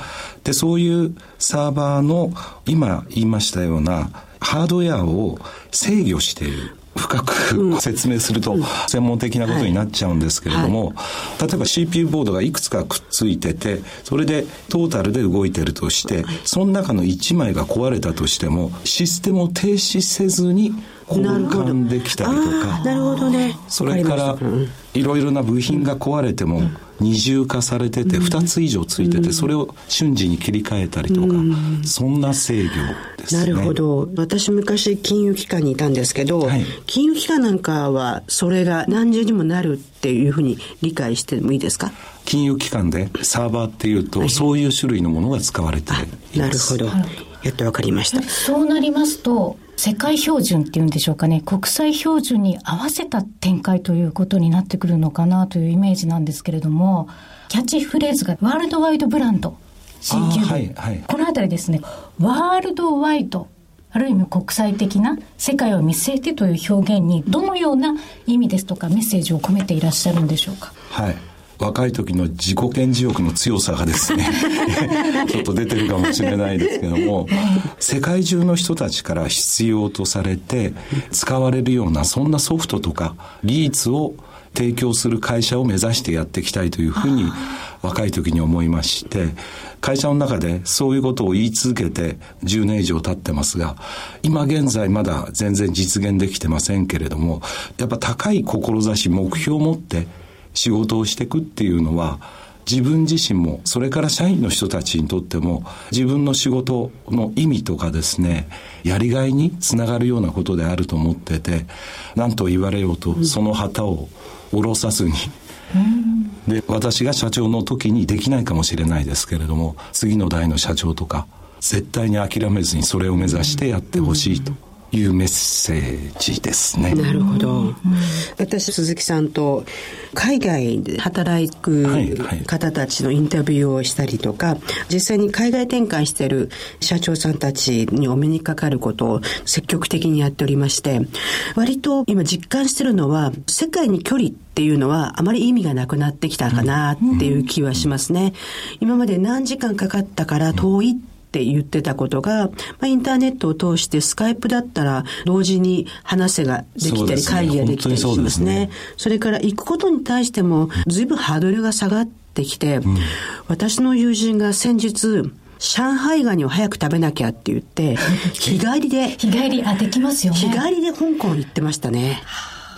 でそういうサーバーの今言いましたようなハードウェアを制御している深く説明すると専門的なことになっちゃうんですけれども、例えば CPU ボードがいくつかくっついてて、それでトータルで動いてるとして、その中の1枚が壊れたとしても、システムを停止せずに交換できたりとか、なるほどね。それから、いろいろな部品が壊れても、二重化されてて、2つ以上ついてて、それを瞬時に切り替えたりとか、そんな制御ですね。なるほど。私昔金融機関にいたんですけど、はい、金融機関なんかはそれが何重にもなるっていうふうに理解してもいいですか？金融機関でサーバーっていうと、はい、そういう種類のものが使われています。なるほど。やっとわかりました。そうなりますと、世界標準っていうんでしょうかね、国際標準に合わせた展開ということになってくるのかなというイメージなんですけれども、キャッチフレーズがワールドワイドブランド、ーブ。はいはい、このあたりですね、ワールドワイド、ある意味国際的な世界を見据えてという表現にどのような意味ですとかメッセージを込めていらっしゃるんでしょうか。はい。若い時の自己顕示欲の強さがですね [LAUGHS] ちょっと出てるかもしれないですけども世界中の人たちから必要とされて使われるようなそんなソフトとか技術を提供する会社を目指してやっていきたいというふうに若い時に思いまして会社の中でそういうことを言い続けて10年以上経ってますが今現在まだ全然実現できてませんけれどもやっぱ高い志目標を持って仕事をしていくっていうのは自分自身もそれから社員の人たちにとっても自分の仕事の意味とかですねやりがいにつながるようなことであると思ってて何と言われようとその旗を下ろさずに。で私が社長の時にできないかもしれないですけれども次の代の社長とか絶対に諦めずにそれを目指してやってほしいと。いうメッセージですね。なるほど。私、鈴木さんと海外で働く方たちのインタビューをしたりとか、実際に海外展開している社長さんたちにお目にかかることを積極的にやっておりまして、割と今実感してるのは、世界に距離っていうのはあまり意味がなくなってきたかなっていう気はしますね。今まで何時間かかったから遠いって言ってたことが、まあ、インターネットを通してスカイプだったら同時に話せができたり、会議ができたりしますね。それから行くことに対しても随分ハードルが下がってきて、うん、私の友人が先日、上海ガニを早く食べなきゃって言って、[LAUGHS] 日帰りで。日帰り、あ、できますよね。日帰りで香港行ってましたね。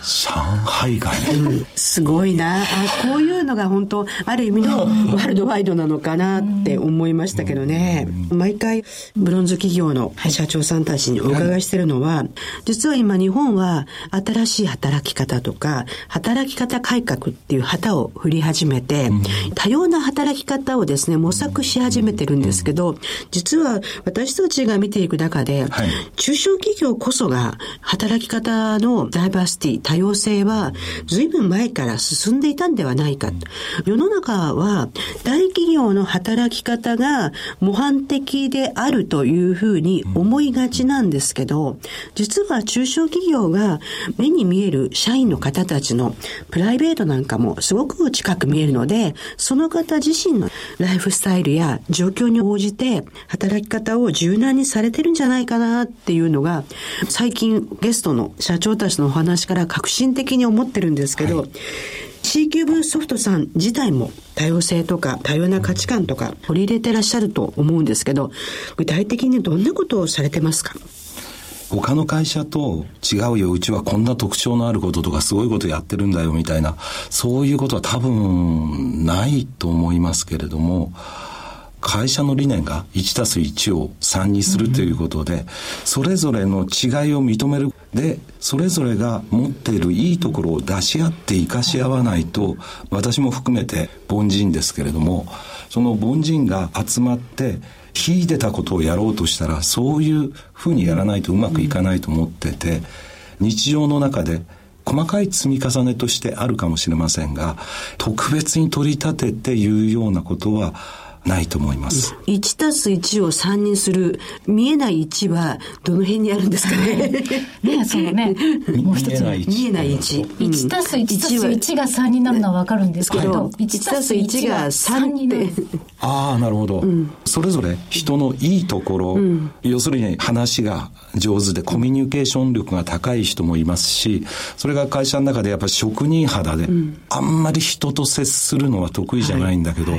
上海ガニ、うん、すごいな。あこういうのが本当ある意味のワールドワイドなのかなって思いましたけどね、毎回ブロンズ企業の社長さんたちにお伺いしてるのは、実は今日本は新しい働き方とか働き方改革っていう旗を振り始めて、多様な働き方をですね模索し始めてるんですけど実は私たちが見ていく中で、中小企業こそが働き方のダイバーシティ多様性は随分前から進んでいたんではないか。世の中は大企業の働き方が模範的であるというふうに思いがちなんですけど、実は中小企業が目に見える社員の方たちのプライベートなんかもすごく近く見えるので、その方自身のライフスタイルや状況に応じて働き方を柔軟にされてるんじゃないかなっていうのが、最近ゲストの社長たちのお話から革新的に思ってるんですけど、はい C キューブソフトさん自体も多様性とか多様な価値観とか取り入れてらっしゃると思うんですけど、具体的にどんなことをされてますか？他の会社と違うよ、うちはこんな特徴のあることとかすごいことやってるんだよみたいな、そういうことは多分ないと思いますけれども、会社の理念が1たす1を3にするということで、それぞれの違いを認める。で、それぞれが持っているいいところを出し合って生かし合わないと、私も含めて凡人ですけれども、その凡人が集まって、秀でたことをやろうとしたら、そういうふうにやらないとうまくいかないと思ってて、日常の中で細かい積み重ねとしてあるかもしれませんが、特別に取り立てて言うようなことは、ないと思います。1たす1を3にする見えない1はどの辺にあるんですかね？[LAUGHS] ねそのね、もう一つ見えない1。1たす1たす1が3になるのはわかるんですけど、1たす1が3になる。ああ、なるほど、うん、それぞれ人のいいところ、うん、要するに話が上手でコミュニケーション力が高い人もいますし、それが会社の中でやっぱり職人肌で、うん、あんまり人と接するのは得意じゃないんだけど、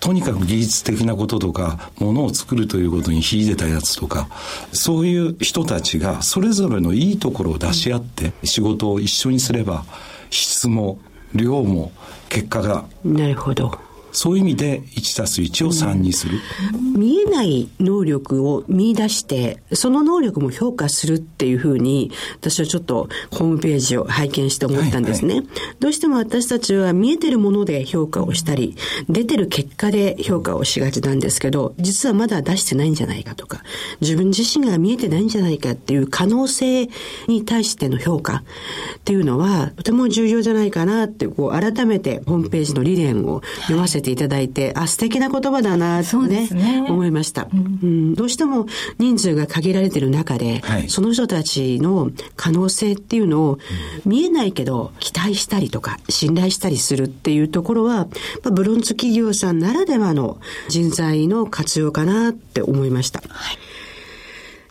とにかく技術的なこととか、ものを作るということに秀でたやつとか、そういう人たちがそれぞれのいいところを出し合って仕事を一緒にすれば、質も量も結果が。なるほど。そういう意味で1たす1を3にする、うん、見えない能力を見出して、その能力も評価するっていうふうに、私はちょっとホームページを拝見して思ったんですね。はいはい、どうしても私たちは見えてるもので評価をしたり、出てる結果で評価をしがちなんですけど、実はまだ出してないんじゃないかとか、自分自身が見えてないんじゃないかっていう可能性に対しての評価っていうのは、とても重要じゃないかなって、こう改めてホームページの理念を読ませてていただいて、あ、素敵な言葉だな、とね、ね。思いました、うん、うん。どうしても人数が限られてる中で、はい、その人たちの可能性っていうのを見えないけど期待したりとか信頼したりするっていうところは、まあ、ブロンズ企業さんならではの人材の活用かなって思いました。はい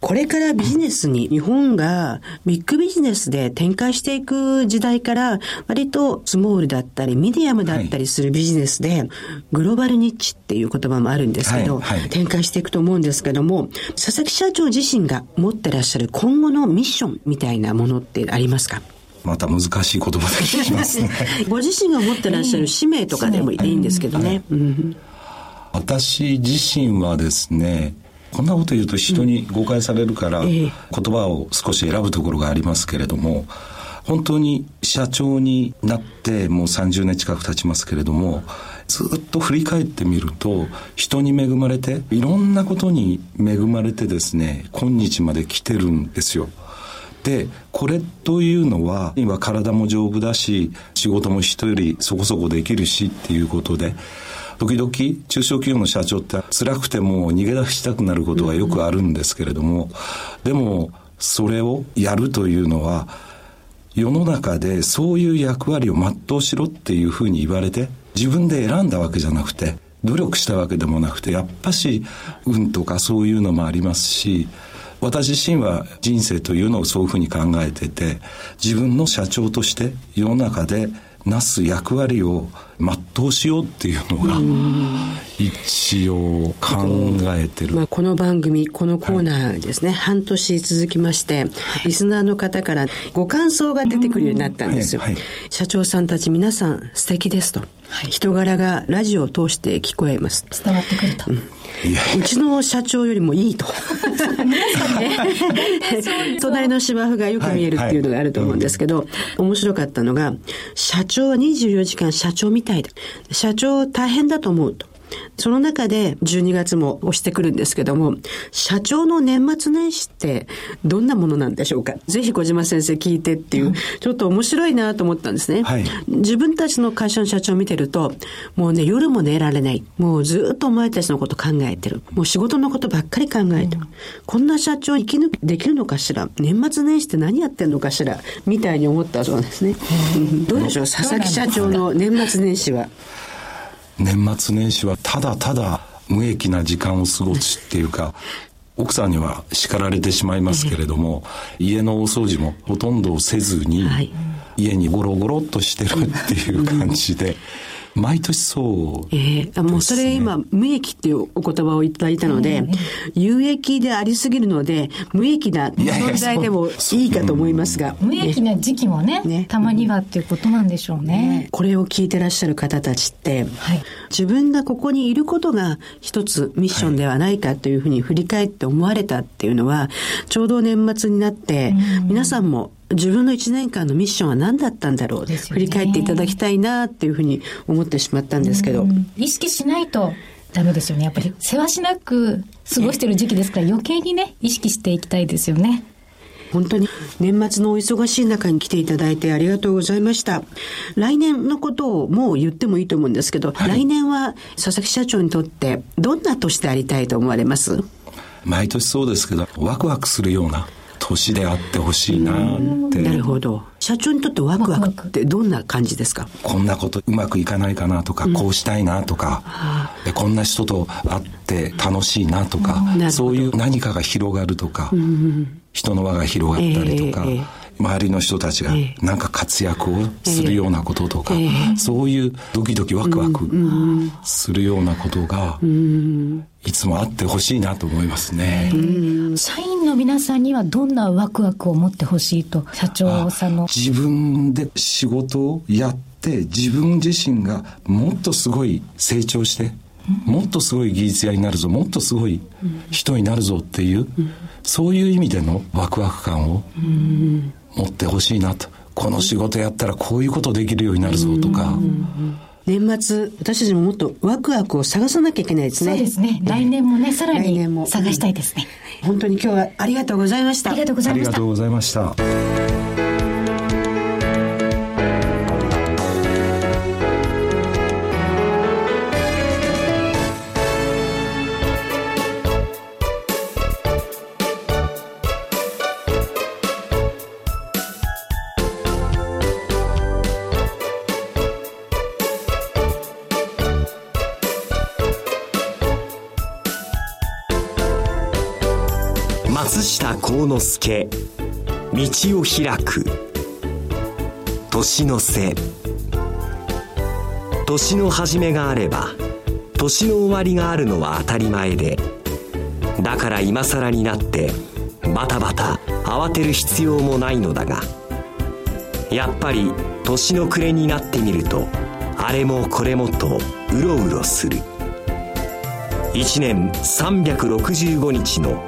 これからビジネスに日本がビッグビジネスで展開していく時代から割とスモールだったりミディアムだったりするビジネスでグローバルニッチっていう言葉もあるんですけど、展開していくと思うんですけども佐々木社長自身が持ってらっしゃる今後のミッションみたいなものってありますか？また難しい言葉で聞きますね。[LAUGHS] ご自身が持ってらっしゃる使命とかでもいいんですけどね。私自身はですね、こんなこと言うと人に誤解されるから、言葉を少し選ぶところがありますけれども、本当に社長になってもう30年近く経ちますけれども、ずっと振り返ってみると、人に恵まれて、いろんなことに恵まれてですね、今日まで来てるんですよ。で、これというのは、今体も丈夫だし、仕事も人よりそこそこできるしっていうことで、時々中小企業の社長って辛くても逃げ出したくなることがよくあるんですけれども、でもそれをやるというのは世の中でそういう役割を全うしろっていうふうに言われて自分で選んだわけじゃなくて努力したわけでもなくてやっぱし運とかそういうのもありますし私自身は人生というのをそういうふうに考えてて自分の社長として世の中でなす役割を全うしようっていうのが一応考えてる、まあ、この番組このコーナーですね、はい、半年続きましてリスナーの方からご感想が出てくるようになったんですよ、はいはい、社長さんたち皆さん素敵ですと、人柄がラジオを通して聞こえます。伝わってくると、うんうちの社長よりもいいと。[LAUGHS] 隣の芝生がよく見えるっていうのがあると思うんですけど、面白かったのが、社長は24時間社長みたいだ。社長大変だと思うと。その中で12月も押してくるんですけども、社長の年末年始ってどんなものなんでしょうか？ぜひ小島先生聞いてっていう、ちょっと面白いなと思ったんですね。はい、自分たちの会社の社長を見てると、もうね、夜も寝られない。もうずっとお前たちのこと考えてる。もう仕事のことばっかり考えてる。うん、こんな社長生き抜きできるのかしら？年末年始って何やってんのかしら？みたいに思ったそうですね。どうでしょう？佐々木社長の年末年始は。年末年始はただただ無益な時間を過ごすっていうか、奥さんには叱られてしまいますけれども、家のお掃除もほとんどせずに、家にゴロゴロっとしてるっていう感じで、毎年そう、ね、ええー、もうそれ今、無益っていうお言葉をいただいたので、えー、有益でありすぎるので、無益な存在でもいいかと思いますが。無益な時期もね、ね。たまにはっていうことなんでしょうね。ね。これを聞いてらっしゃる方たちって、はい、自分がここにいることが一つミッションではないかというふうに振り返って思われたっていうのは、ちょうど年末になって、皆さんも自分の1年間のミッションは何だったんだろう、ね、振り返っていただきたいなっていうふうに思ってしまったんですけど。意識しないとダメですよね。やっぱり、世話しなく過ごしてる時期ですから、余計にね、意識していきたいですよね。本当に年末のお忙しい中に来ていただいてありがとうございました。来年のことをもう言ってもいいと思うんですけど、はい、来年は佐々木社長にとってどんな年でありたいと思われます？毎年そうですけど、ワクワクするような年であってほしいなって。なるほど。社長にとってワクワクってどんな感じですか？こんなことうまくいかないかなとか、うん、こうしたいなとか、でこんな人と会って楽しいなとか、うん、そういう何かが広がるとか、うん、人の輪が広がったりとか、えーえー周りの人たちがなんか活躍をするようなこととか、そういうドキドキワクワクするようなことが、いつもあってほしいなと思いますね。社員の皆さんにはどんなワクワクを持ってほしいと、社長さんの？自分で仕事をやって、自分自身がもっとすごい成長して、もっとすごい技術屋になるぞ、もっとすごい人になるぞっていう、そういう意味でのワクワク感を持ってほしいなと。この仕事やったらこういうことできるようになるぞとか。年末、私たちももっとワクワクを探さなきゃいけないですね。そうですね。来年もね、さらに探したいですね。本当に今日はありがとうございました。ありがとうございました。ありがとうございました。之助道を開く。年の瀬。年の始めがあれば年の終わりがあるのは当たり前で。だから今更になってバタバタ慌てる必要もないのだが。やっぱり年の暮れになってみるとあれもこれもとうろうろする。1年365日の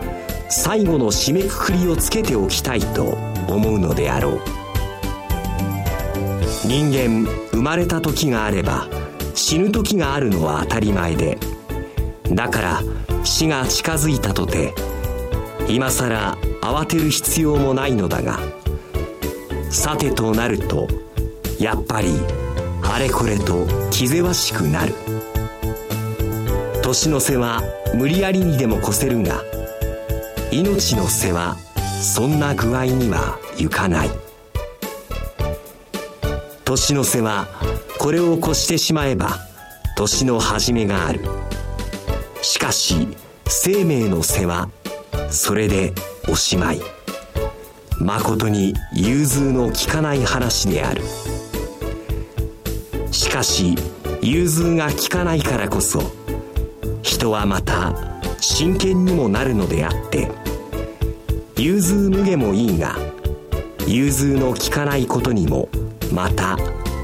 最後の締めくくりをつけておきたいと思うのであろう。人間生まれた時があれば死ぬ時があるのは当たり前で。だから死が近づいたとて今さら慌てる必要もないのだがさてとなるとやっぱりあれこれと気ぜわしくなる。年の瀬は無理やりにでも越せるが命の世話そんな具合にはいかない。年の瀬はこれを越してしまえば年の始めがある。しかし生命の世話それでおしまい。誠に融通の利かない話である。しかし融通が利かないからこそ人はまた真剣にもなるのであって融通無下もいいが融通の利かないことにもまた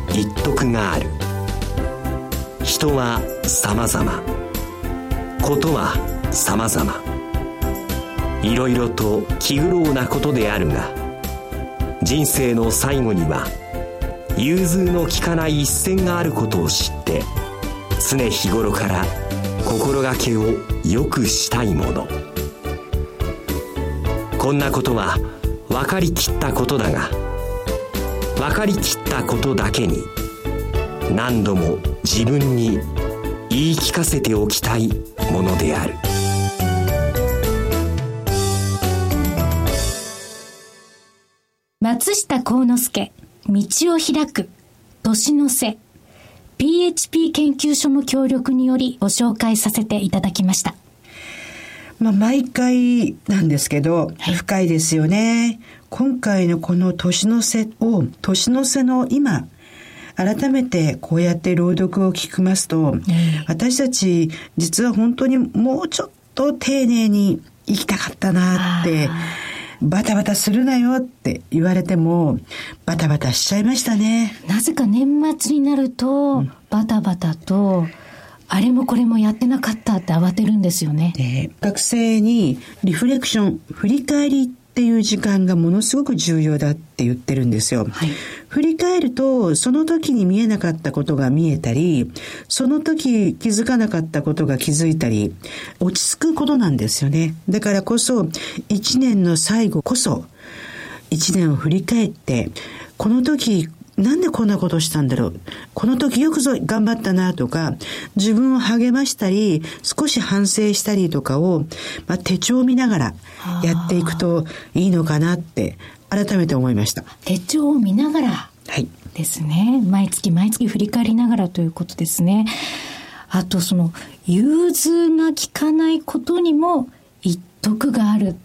一徳がある。人は様々。ことは様々。いろいろと気苦労なことであるが人生の最後には融通の利かない一線があることを知って常日頃から心がけをよくしたいもの。こんなことは分かりきったことだが分かりきったことだけに何度も自分に言い聞かせておきたいものである。松下幸之助道を開く年の瀬。PHP 研究所の協力によりご紹介させていただきました。まあ、毎回なんですけど、はい、深いですよね。今回のこの年の瀬を、年の瀬の今、改めてこうやって朗読を聞きますと、私たち実は本当にもうちょっと丁寧に生きたかったなって、バタバタするなよって言われても、バタバタしちゃいましたね。なぜか年末になると、バタバタと、あれもこれもやってなかったって慌てるんですよね。で学生にリフレクション、振り返りっていう時間がものすごく重要だって言ってるんですよ。はい、振り返ると、その時に見えなかったことが見えたり、その時気づかなかったことが気づいたり、落ち着くことなんですよね。だからこそ、一年の最後こそ、一年を振り返って、この時なんでこんなことしたんだろう？この時よくぞ頑張ったなとか、自分を励ましたり、少し反省したりとかを、まあ、手帳を見ながらやっていくといいのかなって改めて思いました。手帳を見ながらはい。ですね。毎月毎月振り返りながらということですね。あとその、融通が利かないことにも一徳があるっ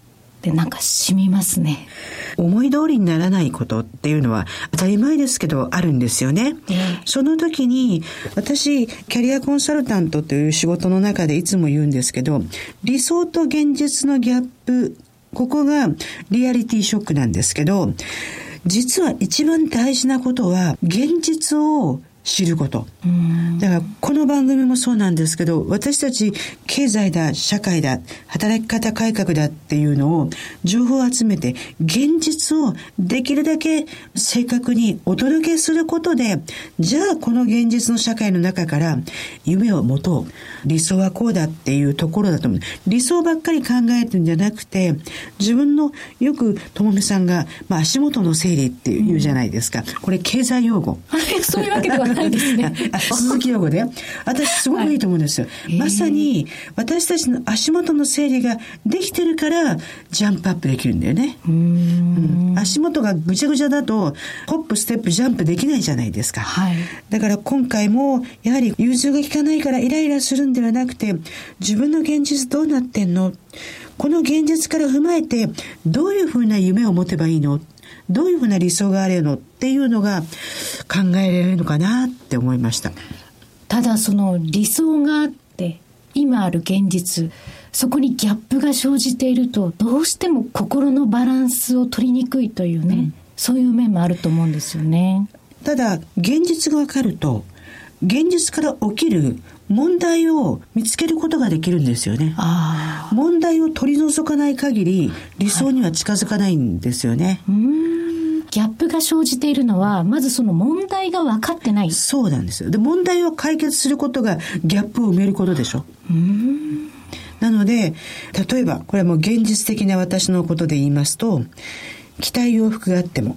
てなんか染みますね。思い通りにならないことっていうのは当たり前ですけどあるんですよね。その時に私キャリアコンサルタントという仕事の中でいつも言うんですけど理想と現実のギャップここがリアリティショックなんですけど実は一番大事なことは現実を知ること。だからこの番組もそうなんですけど、私たち経済だ、社会だ、働き方改革だっていうのを情報を集めて現実をできるだけ正確にお届けすることで、じゃあこの現実の社会の中から夢を持とう。理想はこうだっていうところだと思う。理想ばっかり考えてるんじゃなくて、自分のよくともみさんが、まあ足元の整理っていうじゃないですか。これ経済用語。そういうわけではないですね。鈴木用語で。私すごくいいと思うんですよ。はい、まさに私たちの足元の整理ができてるからジャンプアップできるんだよね。うん、足元がぐちゃぐちゃだとホップステップジャンプできないじゃないですか。はい、だから今回もやはり融通が利かないからイライラするんではなくて自分の現実どうなってんの？この現実から踏まえてどういうふうな夢を持てばいいの？どういうふうな理想があるのっていうのが考えられるのかなって思いました。ただその理想があって今ある現実そこにギャップが生じているとどうしても心のバランスを取りにくいというね、うん、そういう面もあると思うんですよね。ただ現実がわかると現実から起きる問題を見つけることができるんですよね。問題を取り除かない限り理想には近づかないんですよね。はい、ギャップが生じているのは、まずその問題が分かってない。そうなんですよ。で、問題を解決することがギャップを埋めることでしょ。なので、例えば、これはもう現実的な私のことで言いますと、着たい洋服があっても、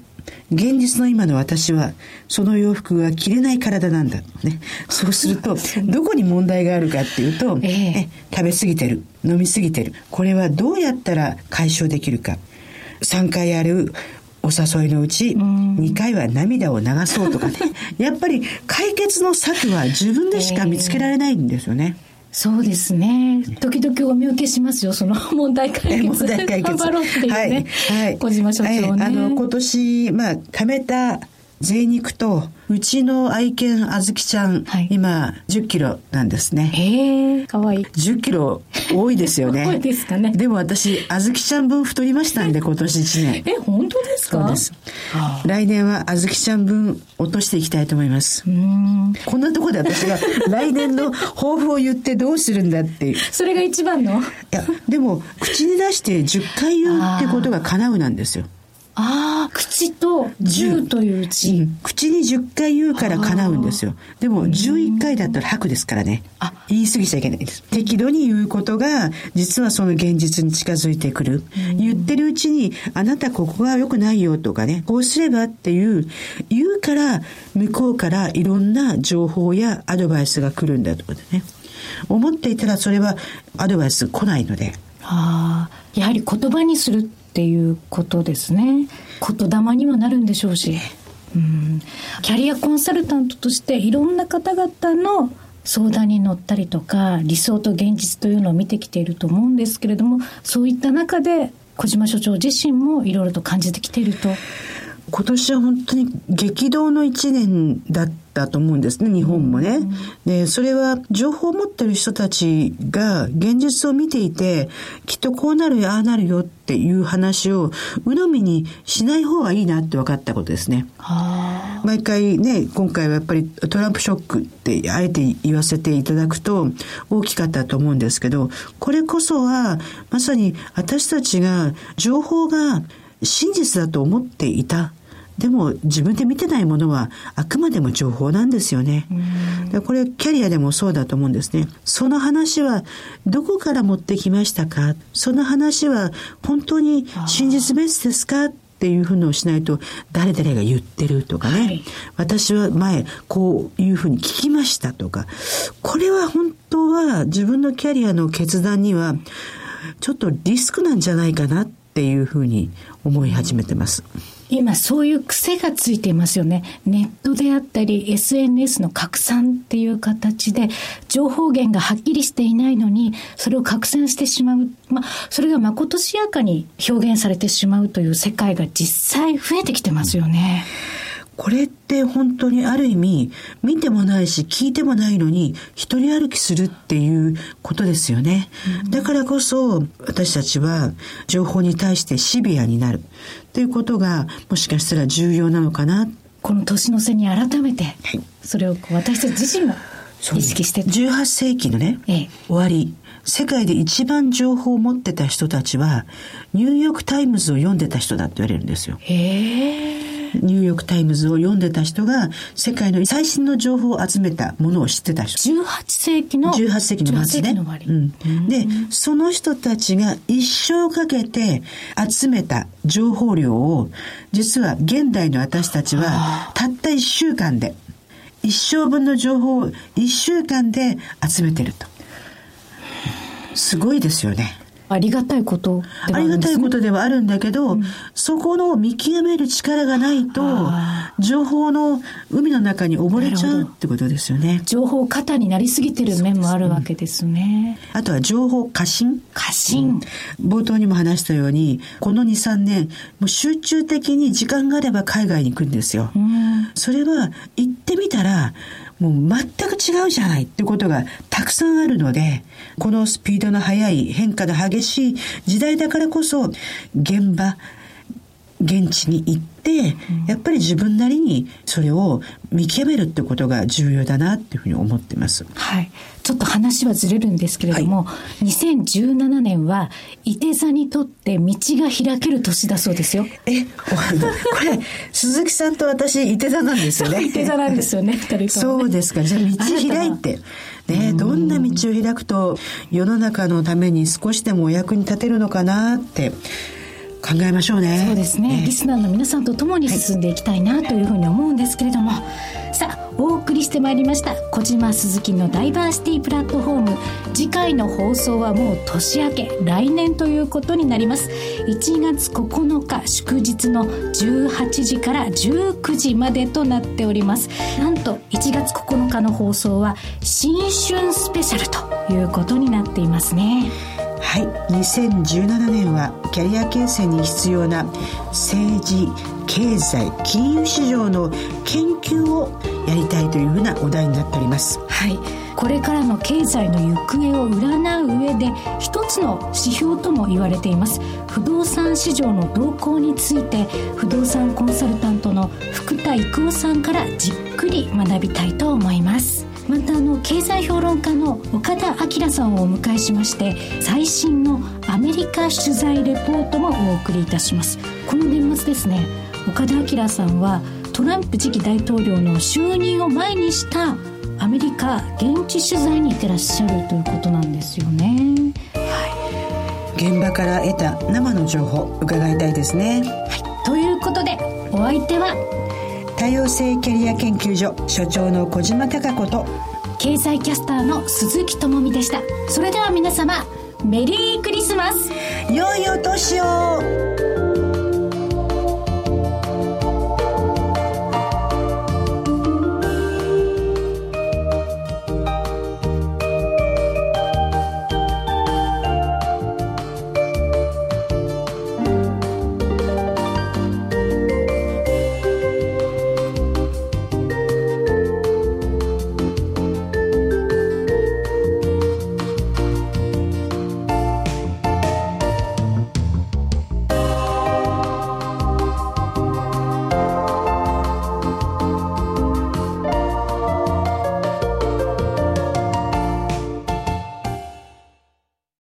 現実の今の私は、その洋服が着れない体なんだ。ね。そうすると、[LAUGHS] どこに問題があるかっていうと、ええ、食べ過ぎてる、飲み過ぎてる。これはどうやったら解消できるか。3回あるお誘いのうち、2回は涙を流そうとかね。[LAUGHS] やっぱり解決の策は自分でしか見つけられないんですよね。そうですね。時々お見受けしますよ、その [LAUGHS] 問題解決。問題解決。頑張ろうっていうね。はい。はい、小島所長ね。はい、あの、今年、まあ、貯めた贅肉と、うちの愛犬あずきちゃん、はい、今10キロなんですね。へえ、かわいい。10キロ多いですよね。[LAUGHS] 多いですかね。でも私、あずきちゃん分太りましたんで、今年1年。え、本当ですか？そうです。来年はあずきちゃん分落としていきたいと思います。うんこんなところで私が [LAUGHS] 来年の抱負を言ってどうするんだっていう。それが一番のいや、でも、口に出して10回言うってことが叶うなんですよ。ああ、口と10という字、うん、口に10回言うから叶うんですよ。でも11回だったら白ですからね。言い過ぎちゃいけないです。適度に言うことが、実はその現実に近づいてくる。言ってるうちに、あなたここが良くないよとかね、こうすればっていう、言うから、向こうからいろんな情報やアドバイスが来るんだってね。思っていたらそれはアドバイス来ないので。ああ、やはり言葉にするってていうことですね。言霊にもなるんでしょうし。うん、キャリアコンサルタントとしていろんな方々の相談に乗ったりとか理想と現実というのを見てきていると思うんですけれどもそういった中で小島所長自身もいろいろと感じてきていると今年は本当に激動の一年だったと思うんですね、日本もね。で、それは情報を持ってる人たちが現実を見ていて、きっとこうなるよ、ああなるよっていう話を鵜呑みにしない方がいいなって分かったことですね。毎回ね、今回はやっぱりトランプショックってあえて言わせていただくと大きかったと思うんですけど、これこそはまさに私たちが情報が真実だと思っていたでも自分で見てないものはあくまでも情報なんですよね。でこれキャリアでもそうだと思うんですね。その話はどこから持ってきましたか？その話は本当に真実ベースですか？っていうふうのをしないと誰々が言ってるとかね、はい、私は前こういうふうに聞きましたとかこれは本当は自分のキャリアの決断にはちょっとリスクなんじゃないかなっていうふうに思い始めてます。今そういう癖がついていますよね。ネットであったり SNS の拡散っていう形で情報源がはっきりしていないのにそれを拡散してしまう。まあ、それがまことしやかに表現されてしまうという世界が実際増えてきてますよね。これって本当にある意味見てもないし聞いてもないのに一人歩きするっていうことですよね。だからこそ私たちは情報に対してシビアになる。ということがもしかしたら重要なのかな。この年の瀬に改めてそれを私たち自身も意識して18世紀のね、ええ、終わり。世界で一番情報を持ってた人たちはニューヨーク・タイムズを読んでた人だって言われるんですよ。へーニューヨーク・タイムズを読んでた人が世界の最新の情報を集めたものを知ってた人。18世紀の ?18 世紀の末ね。うん、で、その人たちが一生かけて集めた情報量を実は現代の私たちはたった1週間で一生分の情報を1週間で集めてると。すごいですよね。ありがたいことではあ、ね、ありがたいことではあるんだけど、うん、そこの見極める力がないと、情報の海の中に溺れちゃうってことですよね。情報過多になりすぎてる面もあるわけですね。あとは情報過信。過信、うん、冒頭にも話したように、この2、3年、もう集中的に時間があれば海外に行くんですよ。うん、それは行ってみたら、もう全く違うじゃないってことがたくさんあるので、このスピードの速い変化の激しい時代だからこそ、現場、現地に行って、やっぱり自分なりにそれを見極めるってことが重要だなっていうふうに思ってます。はい。ちょっと話はずれるんですけれども、はい、2017年は、伊手座にとって道が開ける年だそうですよ。え、これ、鈴木さんと私、伊手座なんですよね。伊手座なんですよね、[LAUGHS] 二人とも、ね、そうですか。じゃあ道開いて。ね、どんな道を開くと世の中のために少しでもお役に立てるのかなって考えましょうね。そうですね、リスナーの皆さんと共に進んでいきたいなというふうに思うんですけれども、はい、さあお送りしてまいりました。小島鈴木のダイバーシティプラットフォーム。次回の放送はもう年明け。来年ということになります。1月9日祝日の18時から19時までとなっております。なんと1月9日の放送は新春スペシャルということになっていますねはい。2017年はキャリア形成に必要な政治経済金融市場の研究をやりたいというふうなお題になっております。はい。これからの経済の行方を占う上で一つの指標とも言われています。不動産市場の動向について不動産コンサルタントの福田郁夫さんからじっくり学びたいと思います。またあの経済評論家の岡田明さんをお迎えしまして最新のアメリカ取材レポートもお送りいたしますこの年末ですね岡田明さんはトランプ次期大統領の就任を前にしたアメリカ現地取材に行ってらっしゃるということなんですよね。現場から得た生の情報伺いたいですね。はい、ということでお相手は多様性キャリア研究所所長の小島貴子と経済キャスターの鈴木智美でした。それでは皆様メリークリスマス良いお年を